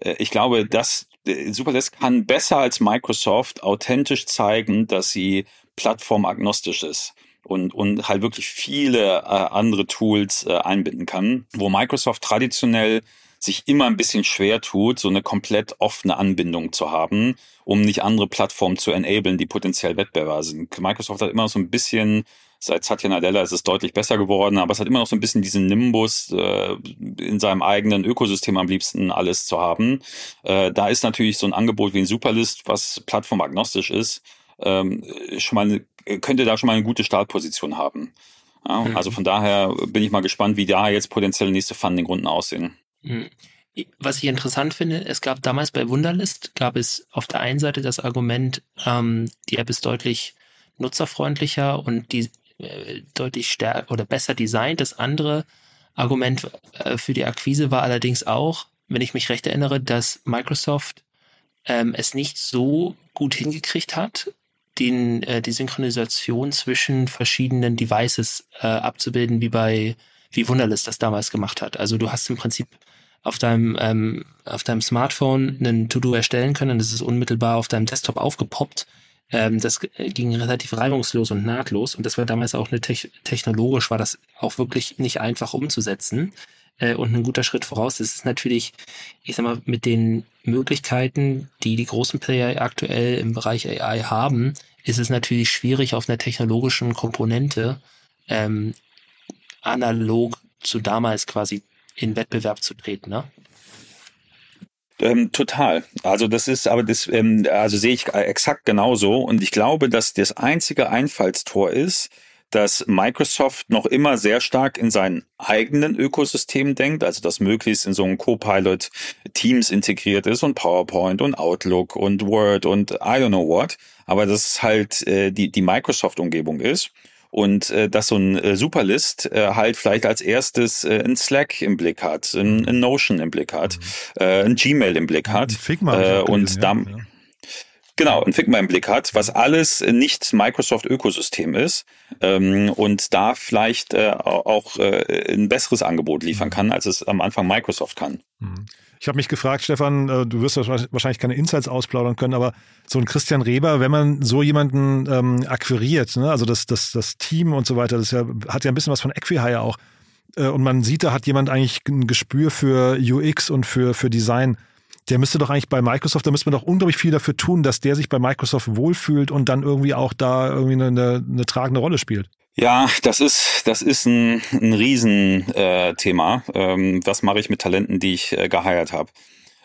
äh, ich glaube, dass äh, Superlist kann besser als Microsoft authentisch zeigen, dass sie plattformagnostisch ist und, und halt wirklich viele äh, andere Tools äh, einbinden kann, wo Microsoft traditionell sich immer ein bisschen schwer tut, so eine komplett offene Anbindung zu haben, um nicht andere Plattformen zu enablen, die potenziell Wettbewerber sind. Microsoft hat immer so ein bisschen, seit Satya Nadella ist es deutlich besser geworden, aber es hat immer noch so ein bisschen diesen Nimbus, äh, in seinem eigenen Ökosystem am liebsten alles zu haben. Äh, da ist natürlich so ein Angebot wie ein Superlist, was plattformagnostisch ist, ähm, schon mal eine könnte da schon mal eine gute Startposition haben. Ja, mhm. Also von daher bin ich mal gespannt, wie da jetzt potenziell nächste Funding-Runden aussehen. Mhm. Was ich interessant finde, es gab damals bei Wunderlist, gab es auf der einen Seite das Argument, ähm, die App ist deutlich nutzerfreundlicher und die äh, deutlich stärker oder besser designt. Das andere Argument äh, für die Akquise war allerdings auch, wenn ich mich recht erinnere, dass Microsoft ähm, es nicht so gut hingekriegt hat, den, äh, die Synchronisation zwischen verschiedenen Devices äh, abzubilden, wie bei wie Wunderlist das damals gemacht hat. Also du hast im Prinzip auf deinem ähm, auf deinem Smartphone einen To-Do erstellen können. Das ist unmittelbar auf deinem Desktop aufgepoppt. Ähm, das ging relativ reibungslos und nahtlos und das war damals auch eine te technologisch war das auch wirklich nicht einfach umzusetzen äh, und ein guter Schritt voraus. Das ist natürlich, ich sag mal, mit den Möglichkeiten, die die großen Player aktuell im Bereich AI haben, ist es natürlich schwierig, auf einer technologischen Komponente ähm, analog zu damals quasi in Wettbewerb zu treten, ne? Ähm, total. Also das ist, aber das, ähm, also sehe ich exakt genauso. Und ich glaube, dass das einzige Einfallstor ist, dass Microsoft noch immer sehr stark in seinen eigenen Ökosystem denkt, also dass möglichst in so einem Copilot Teams integriert ist und PowerPoint und Outlook und Word und I don't know what, aber dass es halt äh, die, die Microsoft-Umgebung ist und äh, dass so ein äh, Superlist äh, halt vielleicht als erstes äh, ein Slack im Blick hat, ein, ein Notion im Blick hat, mhm. äh, ein Gmail im Blick hat Figma äh, und dann ja. Genau, ein Figma im Blick hat, was alles nicht Microsoft-Ökosystem ist ähm, und da vielleicht äh, auch äh, ein besseres Angebot liefern kann, als es am Anfang Microsoft kann. Mhm. Ich habe mich gefragt, Stefan, äh, du wirst wahrscheinlich keine Insights ausplaudern können, aber so ein Christian Reber, wenn man so jemanden ähm, akquiriert, ne, also das, das, das Team und so weiter, das ja, hat ja ein bisschen was von Equihire auch. Äh, und man sieht, da hat jemand eigentlich ein Gespür für UX und für, für Design der müsste doch eigentlich bei Microsoft, da müsste man doch unglaublich viel dafür tun, dass der sich bei Microsoft wohlfühlt und dann irgendwie auch da irgendwie eine, eine, eine tragende Rolle spielt. Ja, das ist das ist ein, ein Riesenthema. Äh, ähm, was mache ich mit Talenten, die ich äh, geheiert habe?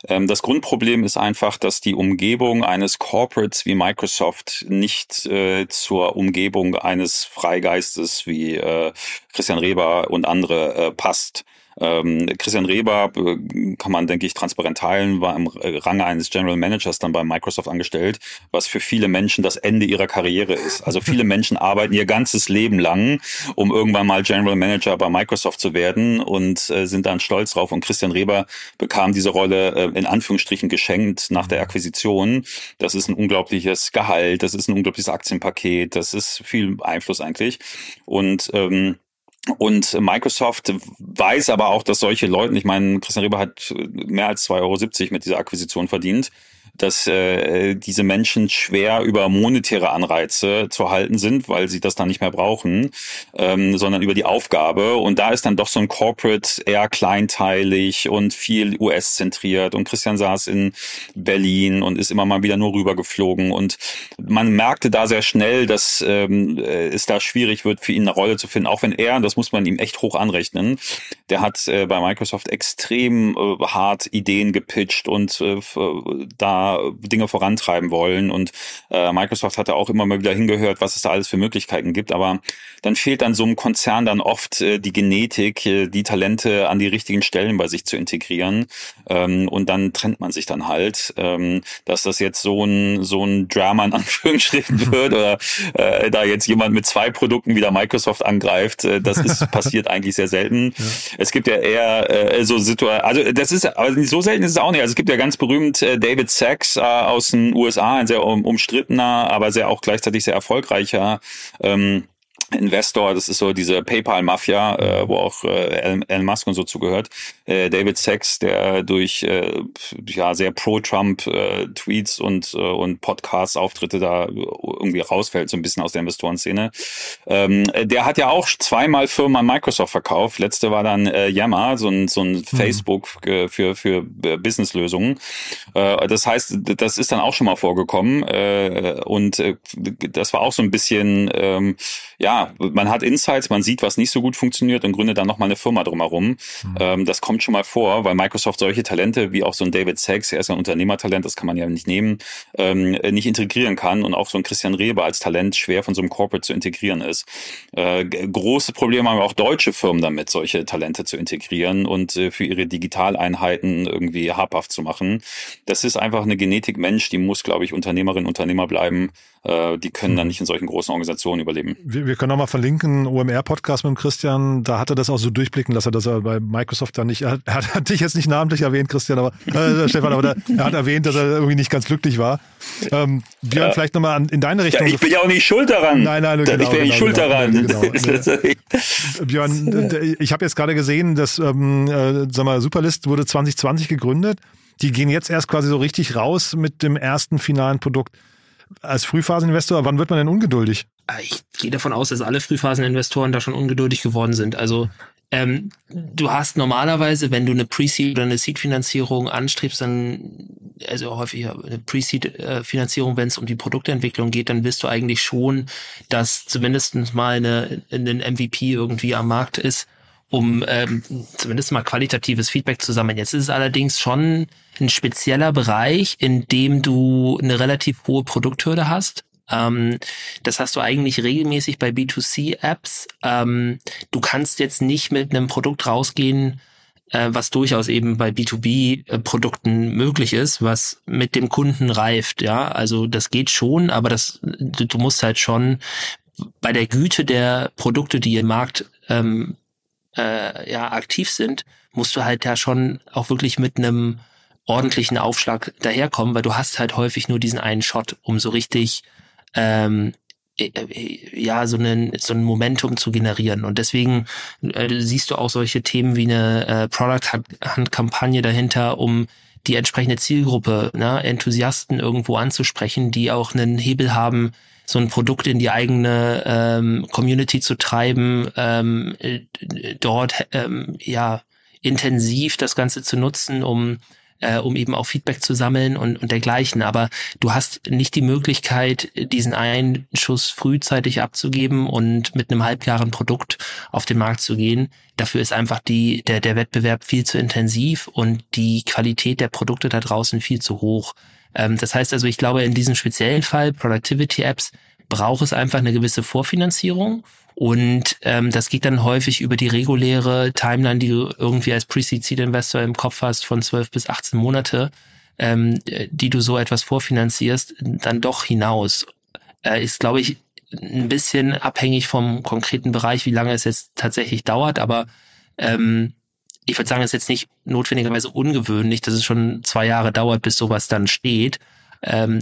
Ähm, das Grundproblem ist einfach, dass die Umgebung eines Corporates wie Microsoft nicht äh, zur Umgebung eines Freigeistes wie äh, Christian Reber und andere äh, passt. Ähm, Christian Reber, äh, kann man, denke ich, transparent teilen, war im Range eines General Managers dann bei Microsoft angestellt, was für viele Menschen das Ende ihrer Karriere ist. Also viele Menschen arbeiten ihr ganzes Leben lang, um irgendwann mal General Manager bei Microsoft zu werden und äh, sind dann stolz drauf. Und Christian Reber bekam diese Rolle äh, in Anführungsstrichen geschenkt nach der Akquisition. Das ist ein unglaubliches Gehalt, das ist ein unglaubliches Aktienpaket, das ist viel Einfluss eigentlich. Und ähm, und Microsoft weiß aber auch, dass solche Leute, ich meine, Christian Reber hat mehr als 2,70 Euro mit dieser Akquisition verdient dass äh, diese Menschen schwer über monetäre Anreize zu halten sind, weil sie das dann nicht mehr brauchen, ähm, sondern über die Aufgabe. Und da ist dann doch so ein Corporate eher kleinteilig und viel US-zentriert. Und Christian saß in Berlin und ist immer mal wieder nur rübergeflogen. Und man merkte da sehr schnell, dass ähm, äh, es da schwierig wird, für ihn eine Rolle zu finden, auch wenn er, das muss man ihm echt hoch anrechnen, der hat äh, bei Microsoft extrem äh, hart Ideen gepitcht und äh, da Dinge vorantreiben wollen. Und äh, Microsoft hatte auch immer mal wieder hingehört, was es da alles für Möglichkeiten gibt. Aber dann fehlt dann so einem Konzern dann oft äh, die Genetik, äh, die Talente an die richtigen Stellen bei sich zu integrieren. Ähm, und dann trennt man sich dann halt. Ähm, dass das jetzt so ein, so ein Drama in Anführungsstrichen wird oder äh, da jetzt jemand mit zwei Produkten wieder Microsoft angreift, äh, das ist passiert eigentlich sehr selten. Ja. Es gibt ja eher äh, so Situationen, also das ist, aber so selten ist es auch nicht. Also es gibt ja ganz berühmt äh, David Sack, Sachs äh, aus den USA, ein sehr um, umstrittener, aber sehr auch gleichzeitig sehr erfolgreicher ähm, Investor, das ist so diese PayPal-Mafia, äh, wo auch äh, Elon Musk und so zugehört. Äh, David Sachs, der durch äh, ja sehr pro-Trump äh, Tweets und äh, und Podcasts-Auftritte da irgendwie rausfällt, so ein bisschen aus der Investorenszene. Ähm, der hat ja auch zweimal Firmen an Microsoft verkauft. Letzte war dann äh, Yammer, so ein so ein mhm. Facebook für für, für Businesslösungen. Äh, das heißt, das ist dann auch schon mal vorgekommen äh, und äh, das war auch so ein bisschen ähm, ja man hat Insights, man sieht, was nicht so gut funktioniert und gründet dann nochmal eine Firma drumherum. Mhm. Ähm, das kommt schon mal vor, weil Microsoft solche Talente wie auch so ein David Sachs, er ist ein Unternehmertalent, das kann man ja nicht nehmen, ähm, nicht integrieren kann und auch so ein Christian Reber als Talent schwer von so einem Corporate zu integrieren ist. Äh, große Probleme haben auch deutsche Firmen damit, solche Talente zu integrieren und äh, für ihre Digitaleinheiten irgendwie habhaft zu machen. Das ist einfach eine Genetik Mensch, die muss, glaube ich, Unternehmerin, Unternehmer bleiben. Äh, die können dann hm. nicht in solchen großen Organisationen überleben. Wir, wir können nochmal verlinken, OMR-Podcast mit dem Christian, da hat er das auch so durchblicken lassen, dass er bei Microsoft da nicht, er hat, er hat dich jetzt nicht namentlich erwähnt, Christian, aber äh, Stefan, aber da, er hat erwähnt, dass er irgendwie nicht ganz glücklich war. Ähm, Björn, ja. vielleicht nochmal in deine Richtung. Ja, ich bin ja auch nicht schuld daran. Nein, nein, genau, ich bin ja nicht schuld genau, daran. Genau, Björn, ich habe jetzt gerade gesehen, dass ähm, äh, sag mal, Superlist wurde 2020 gegründet. Die gehen jetzt erst quasi so richtig raus mit dem ersten finalen Produkt als Frühphaseninvestor, wann wird man denn ungeduldig? Ah, ich gehe davon aus, dass alle Frühphaseninvestoren da schon ungeduldig geworden sind. Also ähm, du hast normalerweise, wenn du eine Pre-Seed oder eine Seed-Finanzierung anstrebst, dann, also häufig eine Pre-Seed-Finanzierung, wenn es um die Produktentwicklung geht, dann wirst du eigentlich schon, dass zumindest mal eine, eine MVP irgendwie am Markt ist um ähm, zumindest mal qualitatives Feedback zu sammeln. Jetzt ist es allerdings schon ein spezieller Bereich, in dem du eine relativ hohe Produkthürde hast. Ähm, das hast du eigentlich regelmäßig bei B2C-Apps. Ähm, du kannst jetzt nicht mit einem Produkt rausgehen, äh, was durchaus eben bei B2B-Produkten möglich ist, was mit dem Kunden reift. Ja, also das geht schon, aber das du, du musst halt schon bei der Güte der Produkte, die im Markt ähm, äh, ja aktiv sind, musst du halt ja schon auch wirklich mit einem ordentlichen Aufschlag daherkommen, weil du hast halt häufig nur diesen einen Shot, um so richtig ähm, äh, äh, ja so einen so ein Momentum zu generieren. Und deswegen äh, siehst du auch solche Themen wie eine äh, Product Hunt Kampagne dahinter, um die entsprechende Zielgruppe, ne, Enthusiasten irgendwo anzusprechen, die auch einen Hebel haben, so ein Produkt in die eigene ähm, Community zu treiben, ähm, äh, dort ähm, ja intensiv das Ganze zu nutzen, um äh, um eben auch Feedback zu sammeln und, und dergleichen. Aber du hast nicht die Möglichkeit, diesen einen Schuss frühzeitig abzugeben und mit einem halbjahren Produkt auf den Markt zu gehen. Dafür ist einfach die, der, der Wettbewerb viel zu intensiv und die Qualität der Produkte da draußen viel zu hoch. Ähm, das heißt also, ich glaube, in diesem speziellen Fall, Productivity Apps, braucht es einfach eine gewisse Vorfinanzierung Und ähm, das geht dann häufig über die reguläre Timeline, die du irgendwie als Pre-Seed-Investor im Kopf hast, von 12 bis 18 Monate, ähm, die du so etwas vorfinanzierst, dann doch hinaus. Äh, ist, glaube ich, ein bisschen abhängig vom konkreten Bereich, wie lange es jetzt tatsächlich dauert, aber ähm, ich würde sagen, es ist jetzt nicht notwendigerweise ungewöhnlich, dass es schon zwei Jahre dauert, bis sowas dann steht. Ähm,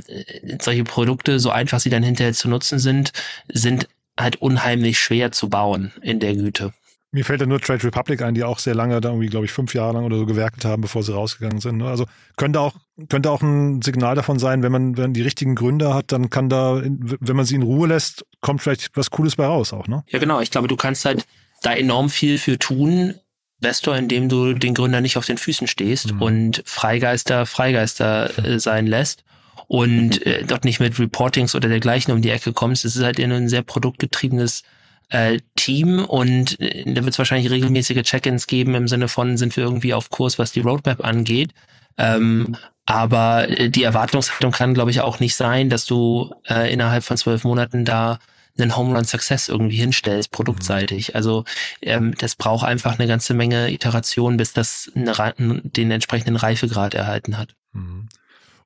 solche Produkte, so einfach sie dann hinterher zu nutzen sind, sind halt unheimlich schwer zu bauen in der Güte. Mir fällt ja nur Trade Republic ein, die auch sehr lange, da irgendwie, glaube ich, fünf Jahre lang oder so gewerkelt haben, bevor sie rausgegangen sind. Ne? Also könnte auch, könnte auch ein Signal davon sein, wenn man, wenn die richtigen Gründer hat, dann kann da, wenn man sie in Ruhe lässt, kommt vielleicht was Cooles bei raus auch, ne? Ja, genau. Ich glaube, du kannst halt da enorm viel für tun, Investor, indem du den Gründer nicht auf den Füßen stehst mhm. und Freigeister Freigeister äh, sein lässt und äh, dort nicht mit Reportings oder dergleichen um die Ecke kommst. Es ist halt in ein sehr produktgetriebenes äh, Team und äh, da wird es wahrscheinlich regelmäßige Check-ins geben im Sinne von, sind wir irgendwie auf Kurs, was die Roadmap angeht. Ähm, aber äh, die Erwartungshaltung kann, glaube ich, auch nicht sein, dass du äh, innerhalb von zwölf Monaten da einen Home Run Success irgendwie hinstellst, produktseitig. Mhm. Also ähm, das braucht einfach eine ganze Menge Iteration, bis das eine, den entsprechenden Reifegrad erhalten hat. Mhm.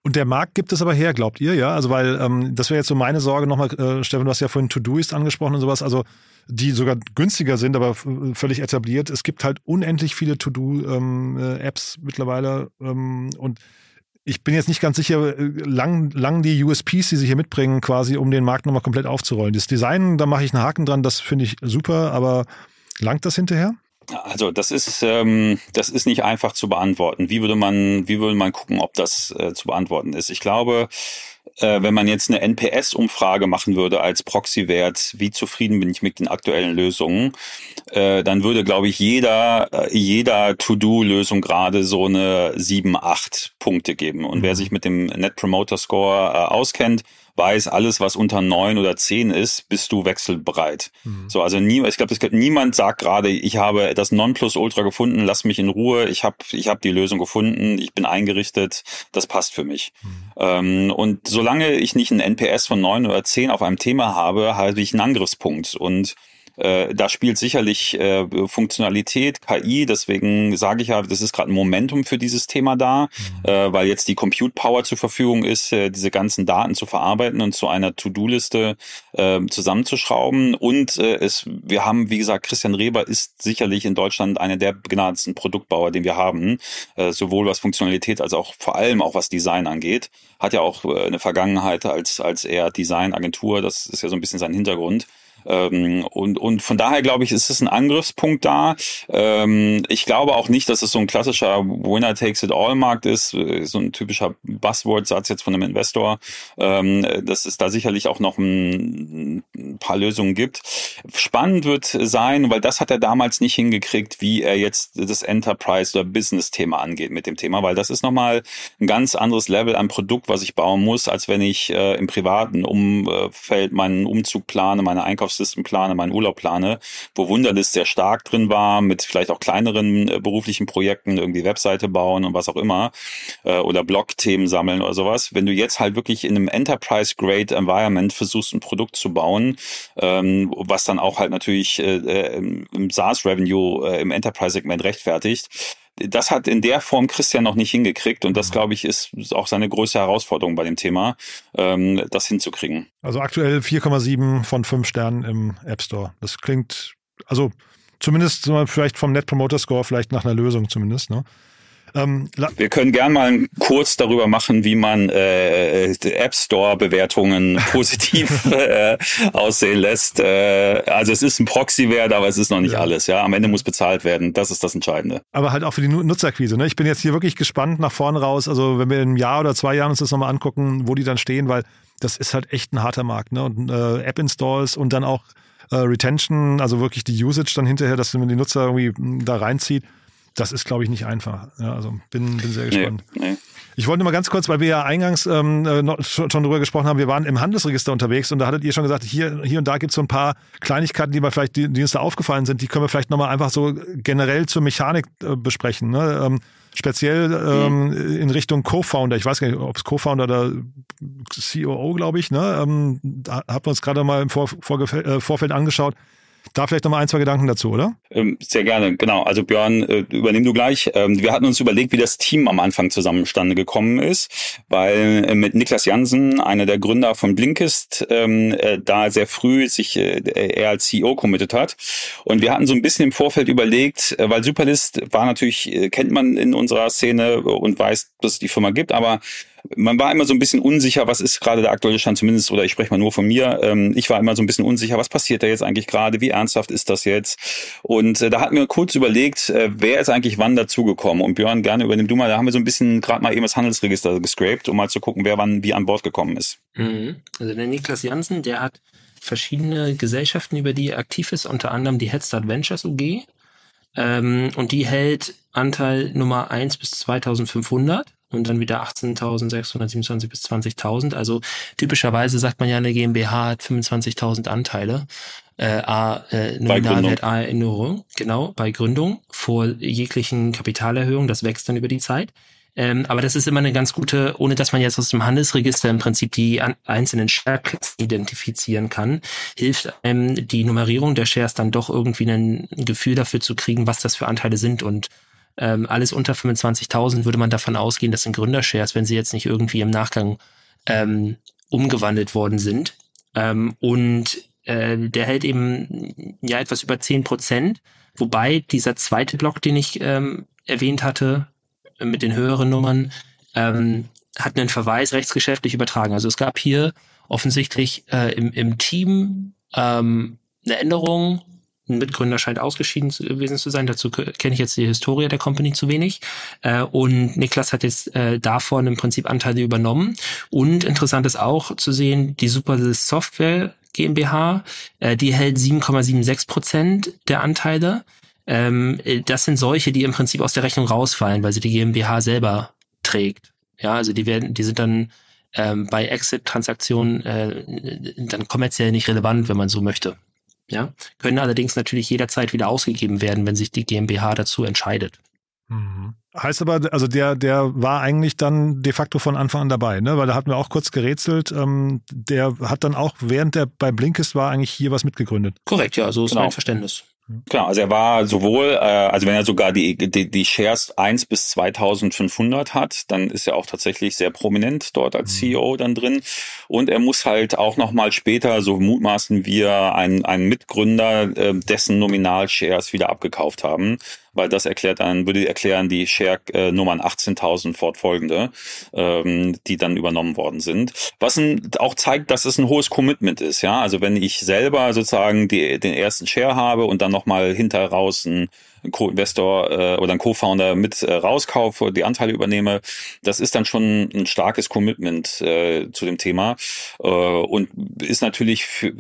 Und der Markt gibt es aber her, glaubt ihr, ja? Also weil ähm, das wäre jetzt so meine Sorge nochmal, äh, Stefan, du hast ja vorhin To-Doist angesprochen und sowas, also die sogar günstiger sind, aber völlig etabliert. Es gibt halt unendlich viele To-Do-Apps ähm, mittlerweile ähm, und ich bin jetzt nicht ganz sicher, äh, lang, lang die USPs, die sie hier mitbringen, quasi, um den Markt nochmal komplett aufzurollen. Das Design, da mache ich einen Haken dran, das finde ich super, aber langt das hinterher? Also das ist ähm, das ist nicht einfach zu beantworten. Wie würde man wie würde man gucken, ob das äh, zu beantworten ist? Ich glaube, äh, wenn man jetzt eine NPS-Umfrage machen würde als Proxy-Wert, wie zufrieden bin ich mit den aktuellen Lösungen, äh, dann würde, glaube ich, jeder äh, jeder To-Do-Lösung gerade so eine sieben, acht Punkte geben. Und wer mhm. sich mit dem Net Promoter Score äh, auskennt, weiß, alles, was unter neun oder zehn ist, bist du wechselbereit. Mhm. So, also nie, ich glaube, niemand sagt gerade, ich habe das Nonplusultra gefunden, lass mich in Ruhe, ich habe ich hab die Lösung gefunden, ich bin eingerichtet, das passt für mich. Mhm. Ähm, und solange ich nicht einen NPS von neun oder zehn auf einem Thema habe, habe ich einen Angriffspunkt. Und äh, da spielt sicherlich äh, Funktionalität, KI, deswegen sage ich ja, das ist gerade ein Momentum für dieses Thema da, mhm. äh, weil jetzt die Compute Power zur Verfügung ist, äh, diese ganzen Daten zu verarbeiten und zu einer To-Do-Liste äh, zusammenzuschrauben. Und äh, es, wir haben, wie gesagt, Christian Reber ist sicherlich in Deutschland einer der begnadensten Produktbauer, den wir haben, sowohl was Funktionalität als auch vor allem auch was Design angeht. Hat ja auch eine Vergangenheit als, als eher Designagentur, das ist ja so ein bisschen sein Hintergrund. Ähm, und, und von daher glaube ich, ist es ein Angriffspunkt da. Ähm, ich glaube auch nicht, dass es so ein klassischer Winner takes it all Markt ist, äh, so ein typischer Buzzword-Satz jetzt von einem Investor, ähm, dass es da sicherlich auch noch ein, ein paar Lösungen gibt. Spannend wird sein, weil das hat er damals nicht hingekriegt, wie er jetzt das Enterprise oder Business-Thema angeht mit dem Thema, weil das ist nochmal ein ganz anderes Level an Produkt, was ich bauen muss, als wenn ich äh, im privaten Umfeld meinen Umzug plane, meine Einkaufs Einkaufslisten plane, meinen Urlaub plane, wo Wunderlist sehr stark drin war, mit vielleicht auch kleineren äh, beruflichen Projekten, irgendwie Webseite bauen und was auch immer, äh, oder Blog-Themen sammeln oder sowas. Wenn du jetzt halt wirklich in einem Enterprise-Grade Environment versuchst, ein Produkt zu bauen, ähm, was dann auch halt natürlich äh, äh im SaaS-Revenue äh, im Enterprise-Segment rechtfertigt, das hat in der Form Christian noch nicht hingekriegt und das, mhm. glaube ich, ist auch seine größte Herausforderung bei dem Thema, ähm, das hinzukriegen. Also aktuell 4,7 von 5 Sternen im App Store. Das klingt, also zumindest vielleicht vom Net Promoter Score vielleicht nach einer Lösung zumindest, ne? Ähm, Wir können gern mal kurz darüber machen, wie man äh, App Store Bewertungen positiv äh, aussehen lässt. Äh, also es ist ein Proxy-Wert, aber es ist noch nicht ja. alles. Ja, am Ende muss bezahlt werden. Das ist das Entscheidende. Aber halt auch für die Nutzerquise. Ne? Ich bin jetzt hier wirklich gespannt nach vorne raus. Also wenn wir in einem Jahr oder zwei Jahren uns das nochmal angucken, wo die dann stehen, weil das ist halt echt ein harter Markt. Ne? Und äh, App-Installs und dann auch äh, Retention, also wirklich die Usage dann hinterher, dass man die Nutzer irgendwie da reinzieht das ist, glaube ich, nicht einfach. Ja, also bin, bin sehr gespannt. Nee, nee. Ich wollte mal ganz kurz, weil wir ja eingangs ähm, äh, noch, schon, schon drüber gesprochen haben, wir waren im Handelsregister unterwegs und da hattet ihr schon gesagt, hier, hier und da gibt es so ein paar Kleinigkeiten, die, wir vielleicht, die, die uns da aufgefallen sind, die können wir vielleicht nochmal einfach so generell zur Mechanik äh, besprechen. Ne? Ähm, speziell ähm, mhm. in Richtung Co-Founder. Ich weiß gar nicht, ob es Co-Founder oder COO, glaube ich. Ne? Ähm, da haben wir uns gerade mal im Vor Vor äh, Vorfeld angeschaut Da vielleicht nochmal ein, zwei Gedanken dazu, oder? Ähm, sehr gerne, genau. Also Björn, äh, übernimm du gleich. Ähm, wir hatten uns überlegt, wie das Team am Anfang zusammenstande gekommen ist, weil äh, mit Niklas Jansen, einer der Gründer von Blinkist, ähm, äh, da sehr früh sich er als CEO committed hat. Und wir hatten so ein bisschen im Vorfeld überlegt, weil Superlist war natürlich, kennt man in unserer Szene und weiß, dass es die Firma gibt, aber man war immer so ein bisschen unsicher, was ist gerade der aktuelle Stand, zumindest, oder ich spreche mal nur von mir. Ähm, ich war immer so ein bisschen unsicher, was passiert da jetzt eigentlich gerade, wie ernsthaft ist das jetzt? Und äh, da hatten wir kurz überlegt, äh, wer ist eigentlich wann dazugekommen? Und Björn, gerne übernimm du mal, da haben wir so ein bisschen gerade mal eben das Handelsregister gescrapt, um mal zu gucken, wer wann wie an Bord gekommen ist. Mhm. Also der Niklas Jansen, der hat verschiedene Gesellschaften, über die er aktiv ist, unter anderem die Headstart Ventures UG. Ähm, und die hält Anteil Nummer 1 bis 2500 und dann wieder 18.627 bis 20.000. Also typischerweise sagt man ja, eine GmbH hat 25.000 Anteile. Äh, A, äh, Nominalwert A Erinnerung, genau, bei Gründung vor jeglichen Kapitalerhöhungen. Das wächst dann über die Zeit. Ähm, aber das ist immer eine ganz gute, ohne dass man jetzt aus dem Handelsregister im Prinzip die an, einzelnen Shares identifizieren kann, hilft einem die Nummerierung der Shares dann doch irgendwie ein Gefühl dafür zu kriegen, was das für Anteile sind und ähm, alles unter 25.000 würde man davon ausgehen, das sind Gründershares, wenn sie jetzt nicht irgendwie im Nachgang ähm, umgewandelt worden sind. Ähm, und äh, der hält eben ja etwas über 10 Prozent, wobei dieser zweite Block, den ich ähm, erwähnt hatte, mit den höheren Nummern, ähm, hat einen Verweis rechtsgeschäftlich übertragen. Also es gab hier offensichtlich äh, im, im Team ähm, eine Änderung ein Mitgründer scheint ausgeschieden gewesen zu sein. Dazu kenne ich jetzt die Historie der Company zu wenig. Äh, und Niklas hat jetzt äh, davon im Prinzip Anteile übernommen. Und interessant ist auch zu sehen, die Superlist Software GmbH, äh, die hält 7,76 Prozent der Anteile. Ähm, das sind solche, die im Prinzip aus der Rechnung rausfallen, weil sie die GmbH selber trägt. Ja, also die werden, die sind dann ähm, bei Exit-Transaktionen dann kommerziell nicht relevant, wenn man so möchte. Ja, können allerdings natürlich jederzeit wieder ausgegeben werden, wenn sich die GmbH dazu entscheidet. Mhm. Heißt aber, also der, der war eigentlich dann de facto von Anfang an dabei, ne? Weil da hatten wir auch kurz gerätselt. Ähm, der hat dann auch, während der bei Blinkist war, eigentlich hier was mitgegründet. Korrekt, ja, so ist genau. mein Verständnis. Genau, also er war sowohl, äh, also wenn er sogar die, die, die Shares 1 bis 2500 hat, dann ist er auch tatsächlich sehr prominent dort als mhm. CEO dann drin. Und er muss halt auch nochmal später, so mutmaßen wir, einen, einen Mitgründer, äh, dessen Nominal-Shares wieder abgekauft haben weil das erklärt dann, würde erklären die Share-Nummern 18.000 fortfolgende, ähm, die dann übernommen worden sind. Was ein, auch zeigt, dass es ein hohes Commitment ist, ja. Also wenn ich selber sozusagen die, den ersten Share habe und dann nochmal hinter raus ein Co-Investor äh, oder ein Co-Founder mit äh, rauskaufe, die Anteile übernehme, das ist dann schon ein starkes Commitment äh, zu dem Thema äh, und ist natürlich für,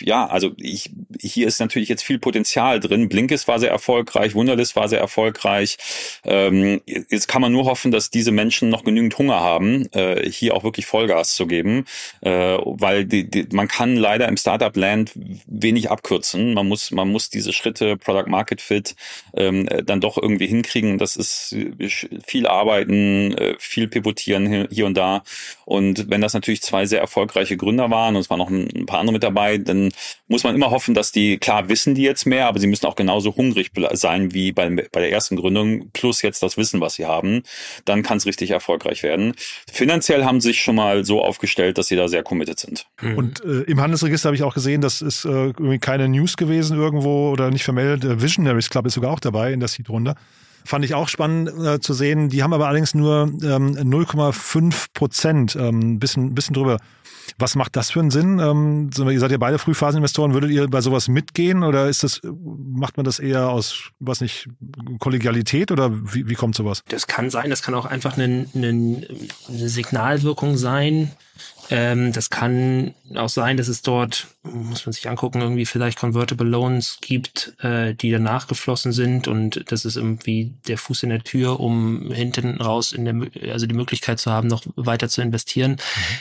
ja, also ich, hier ist natürlich jetzt viel Potenzial drin. Blinkist war sehr erfolgreich, Wunderlist war sehr erfolgreich. Ähm, jetzt kann man nur hoffen, dass diese Menschen noch genügend Hunger haben, äh, hier auch wirklich Vollgas zu geben, äh, weil die, die, man kann leider im Startup-Land wenig abkürzen. Man muss, man muss diese Schritte Product Market Fit ähm, dann doch irgendwie hinkriegen. Das ist viel Arbeiten, äh, viel Pivotieren hier und da. Und wenn das natürlich zwei sehr erfolgreiche Gründer waren und es waren noch ein paar andere mit dabei, dann muss man immer hoffen, dass die, klar wissen die jetzt mehr, aber sie müssen auch genauso hungrig sein wie bei, bei der ersten Gründung, plus jetzt das Wissen, was sie haben. Dann kann es richtig erfolgreich werden. Finanziell haben sie sich schon mal so aufgestellt, dass sie da sehr committed sind. Mhm. Und äh, im Handelsregister habe ich auch gesehen, das ist äh, irgendwie keine News gewesen irgendwo oder nicht vermeldet. Visionaries Club ist sogar auch dabei in der Seed-Runde. Fand ich auch spannend äh, zu sehen. Die haben aber allerdings nur ähm, 0,5 Prozent, ähm, bisschen, bisschen drüber. Was macht das für einen Sinn? Ähm, ihr seid ja beide Frühphaseninvestoren. Würdet ihr bei sowas mitgehen oder ist das, macht man das eher aus, was nicht, Kollegialität oder wie, wie kommt sowas? Das kann sein, das kann auch einfach eine, eine, eine Signalwirkung sein. Ähm, das kann auch sein, dass es dort, muss man sich angucken, irgendwie vielleicht Convertible Loans gibt, äh, die danach geflossen sind und das ist irgendwie der Fuß in der Tür, um hinten raus in der, also die Möglichkeit zu haben, noch weiter zu investieren. Mhm.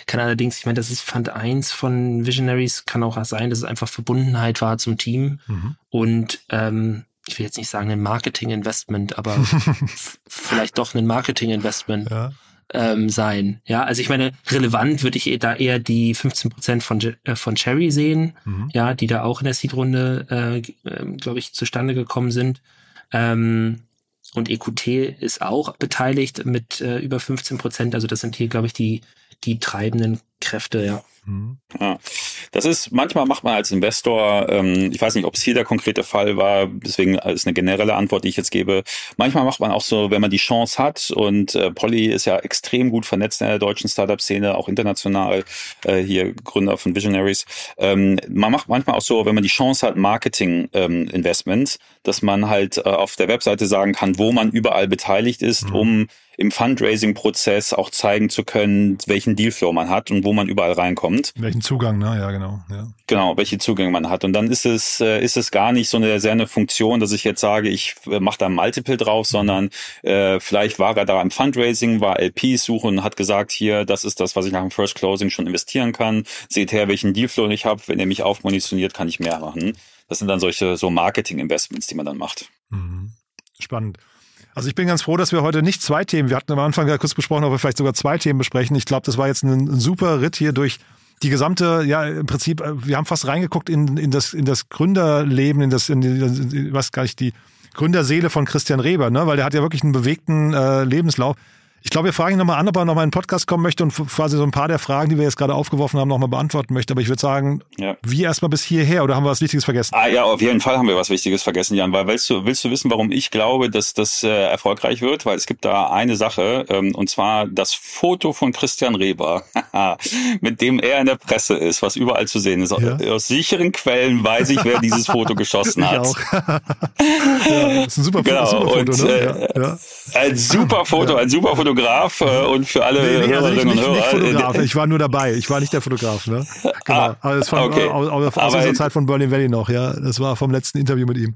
Kann allerdings, ich meine, das ist Fund 1 von Visionaries, kann auch sein, dass es einfach Verbundenheit war zum Team mhm. und ähm, ich will jetzt nicht sagen ein Marketing-Investment, aber vielleicht doch ein Marketing-Investment. Ja ähm, sein. Ja, also ich meine, relevant würde ich da eher die 15% von, äh, von Cherry sehen, mhm. ja, die da auch in der Seed-Runde, äh, äh, glaube ich, zustande gekommen sind. Ähm, und EQT ist auch beteiligt mit äh, über 15 Prozent. Also das sind hier, glaube ich, die, die treibenden Kräfte, ja. Mhm. Ja, das ist, manchmal macht man als Investor, ähm, ich weiß nicht, ob es hier der konkrete Fall war, deswegen ist eine generelle Antwort, die ich jetzt gebe. Manchmal macht man auch so, wenn man die Chance hat und äh, Polly ist ja extrem gut vernetzt in der deutschen Startup-Szene, auch international, äh, hier Gründer von Visionaries. Ähm, man macht manchmal auch so, wenn man die Chance hat, Marketing-Investments, ähm, dass man halt äh, auf der Webseite sagen kann, wo man überall beteiligt ist, mhm. um im Fundraising-Prozess auch zeigen zu können, welchen Dealflow man hat und wo man überall reinkommt. Welchen Zugang, ne? Ja, genau. Ja. Genau, welche Zugänge man hat. Und dann ist es, äh, ist es gar nicht so eine sehr eine Funktion, dass ich jetzt sage, ich äh, mache da ein Multiple drauf, sondern äh, vielleicht war er da im Fundraising, war LPs suchen und hat gesagt, hier, das ist das, was ich nach dem First Closing schon investieren kann. Seht her, welchen Dealflow ich habe. Wenn er mich aufmunitioniert, kann ich mehr machen. Das sind dann solche so Marketing-Investments, die man dann macht. Mhm. Spannend. Also ich bin ganz froh, dass wir heute nicht zwei Themen, wir hatten am Anfang ja kurz besprochen, ob wir vielleicht sogar zwei Themen besprechen. Ich glaube, das war jetzt ein, super Ritt hier durch die gesamte, ja, im Prinzip, äh, wir haben fast reingeguckt in, in das, in das Gründerleben, in das, in in, was gar nicht, die Gründerseele von Christian Reber, ne, weil der hat ja wirklich einen bewegten äh, Lebenslauf. Ich glaube, wir fragen ihn nochmal an, ob er nochmal in den Podcast kommen möchte und quasi so ein paar der Fragen, die wir jetzt gerade aufgeworfen haben, nochmal beantworten möchte. Aber ich würde sagen, ja. wie erstmal bis hierher oder haben wir was Wichtiges vergessen? Ah ja, auf jeden Fall haben wir was Wichtiges vergessen, Jan. Weil willst du, willst du wissen, warum ich glaube, dass das äh, erfolgreich wird? Weil es gibt da eine Sache, ähm, und zwar das Foto von Christian Reber, mit dem er in der Presse ist, was überall zu sehen ist. Ja. Aus sicheren Quellen weiß ich, wer dieses Foto geschossen hat. Ich auch. ja, das ist ein super, genau. super Foto, und, ne? Äh, ja, Ein super Foto, ein super Foto Fotograf äh, und für alle nee, nee, also Hörerinnen nicht, und Hörer. Nicht Fotograf. Ich war nur dabei. Ich war nicht der Fotograf. Ne? Genau. Ah, aber das war okay. aus, aus, aus unserer Zeit von Berlin Valley noch. Ja, das war vom letzten Interview mit ihm.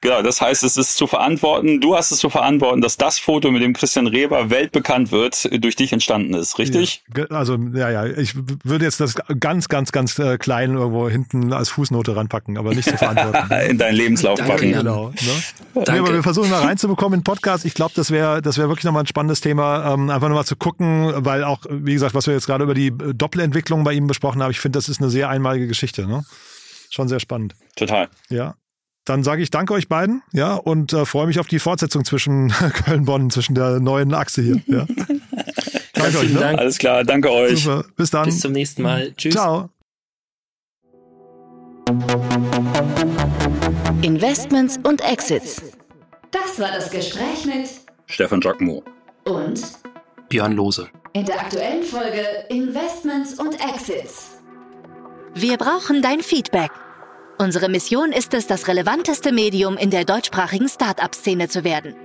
Genau, das heißt, es ist zu verantworten, du hast es zu verantworten, dass das Foto mit dem Christian Reber weltbekannt wird, durch dich entstanden ist, richtig? Ja, also, ja, ja, ich würde jetzt das ganz, ganz, ganz äh, klein irgendwo hinten als Fußnote ranpacken, aber nicht zu verantworten. in deinen Lebenslauf Danke, packen. Genau. Ne? Danke. Nee, aber wir versuchen mal reinzubekommen in den Podcast. Ich glaube, das wäre das wäre wirklich nochmal ein spannendes Thema, ähm, einfach nochmal zu gucken, weil auch, wie gesagt, was wir jetzt gerade über die Doppelentwicklung bei ihm besprochen haben, ich finde, das ist eine sehr einmalige Geschichte. Ne? Schon sehr spannend. Total. Ja. Dann sage ich danke euch beiden, ja, und äh, freue mich auf die Fortsetzung zwischen Köln-Bonn, zwischen der neuen Achse hier. Ja. danke euch, ne? Dank. Alles klar, danke euch. Super. Bis dann. Bis zum nächsten Mal. Tschüss. Ciao. Investments und Exits. Das war das Gespräch mit Stefan Giacomo und Björn Lose. In der aktuellen Folge Investments und Exits. Wir brauchen dein Feedback. Unsere Mission ist es, das relevanteste Medium in der deutschsprachigen Start-up-Szene zu werden.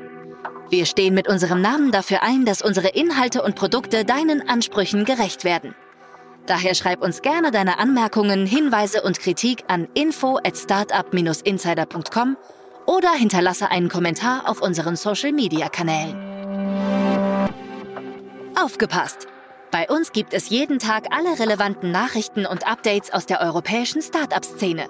Wir stehen mit unserem Namen dafür ein, dass unsere Inhalte und Produkte deinen Ansprüchen gerecht werden. Daher schreib uns gerne deine Anmerkungen, Hinweise und Kritik an info at startup-insider.com oder hinterlasse einen Kommentar auf unseren Social-Media-Kanälen. Aufgepasst! Bei uns gibt es jeden Tag alle relevanten Nachrichten und Updates aus der europäischen Startup-Szene.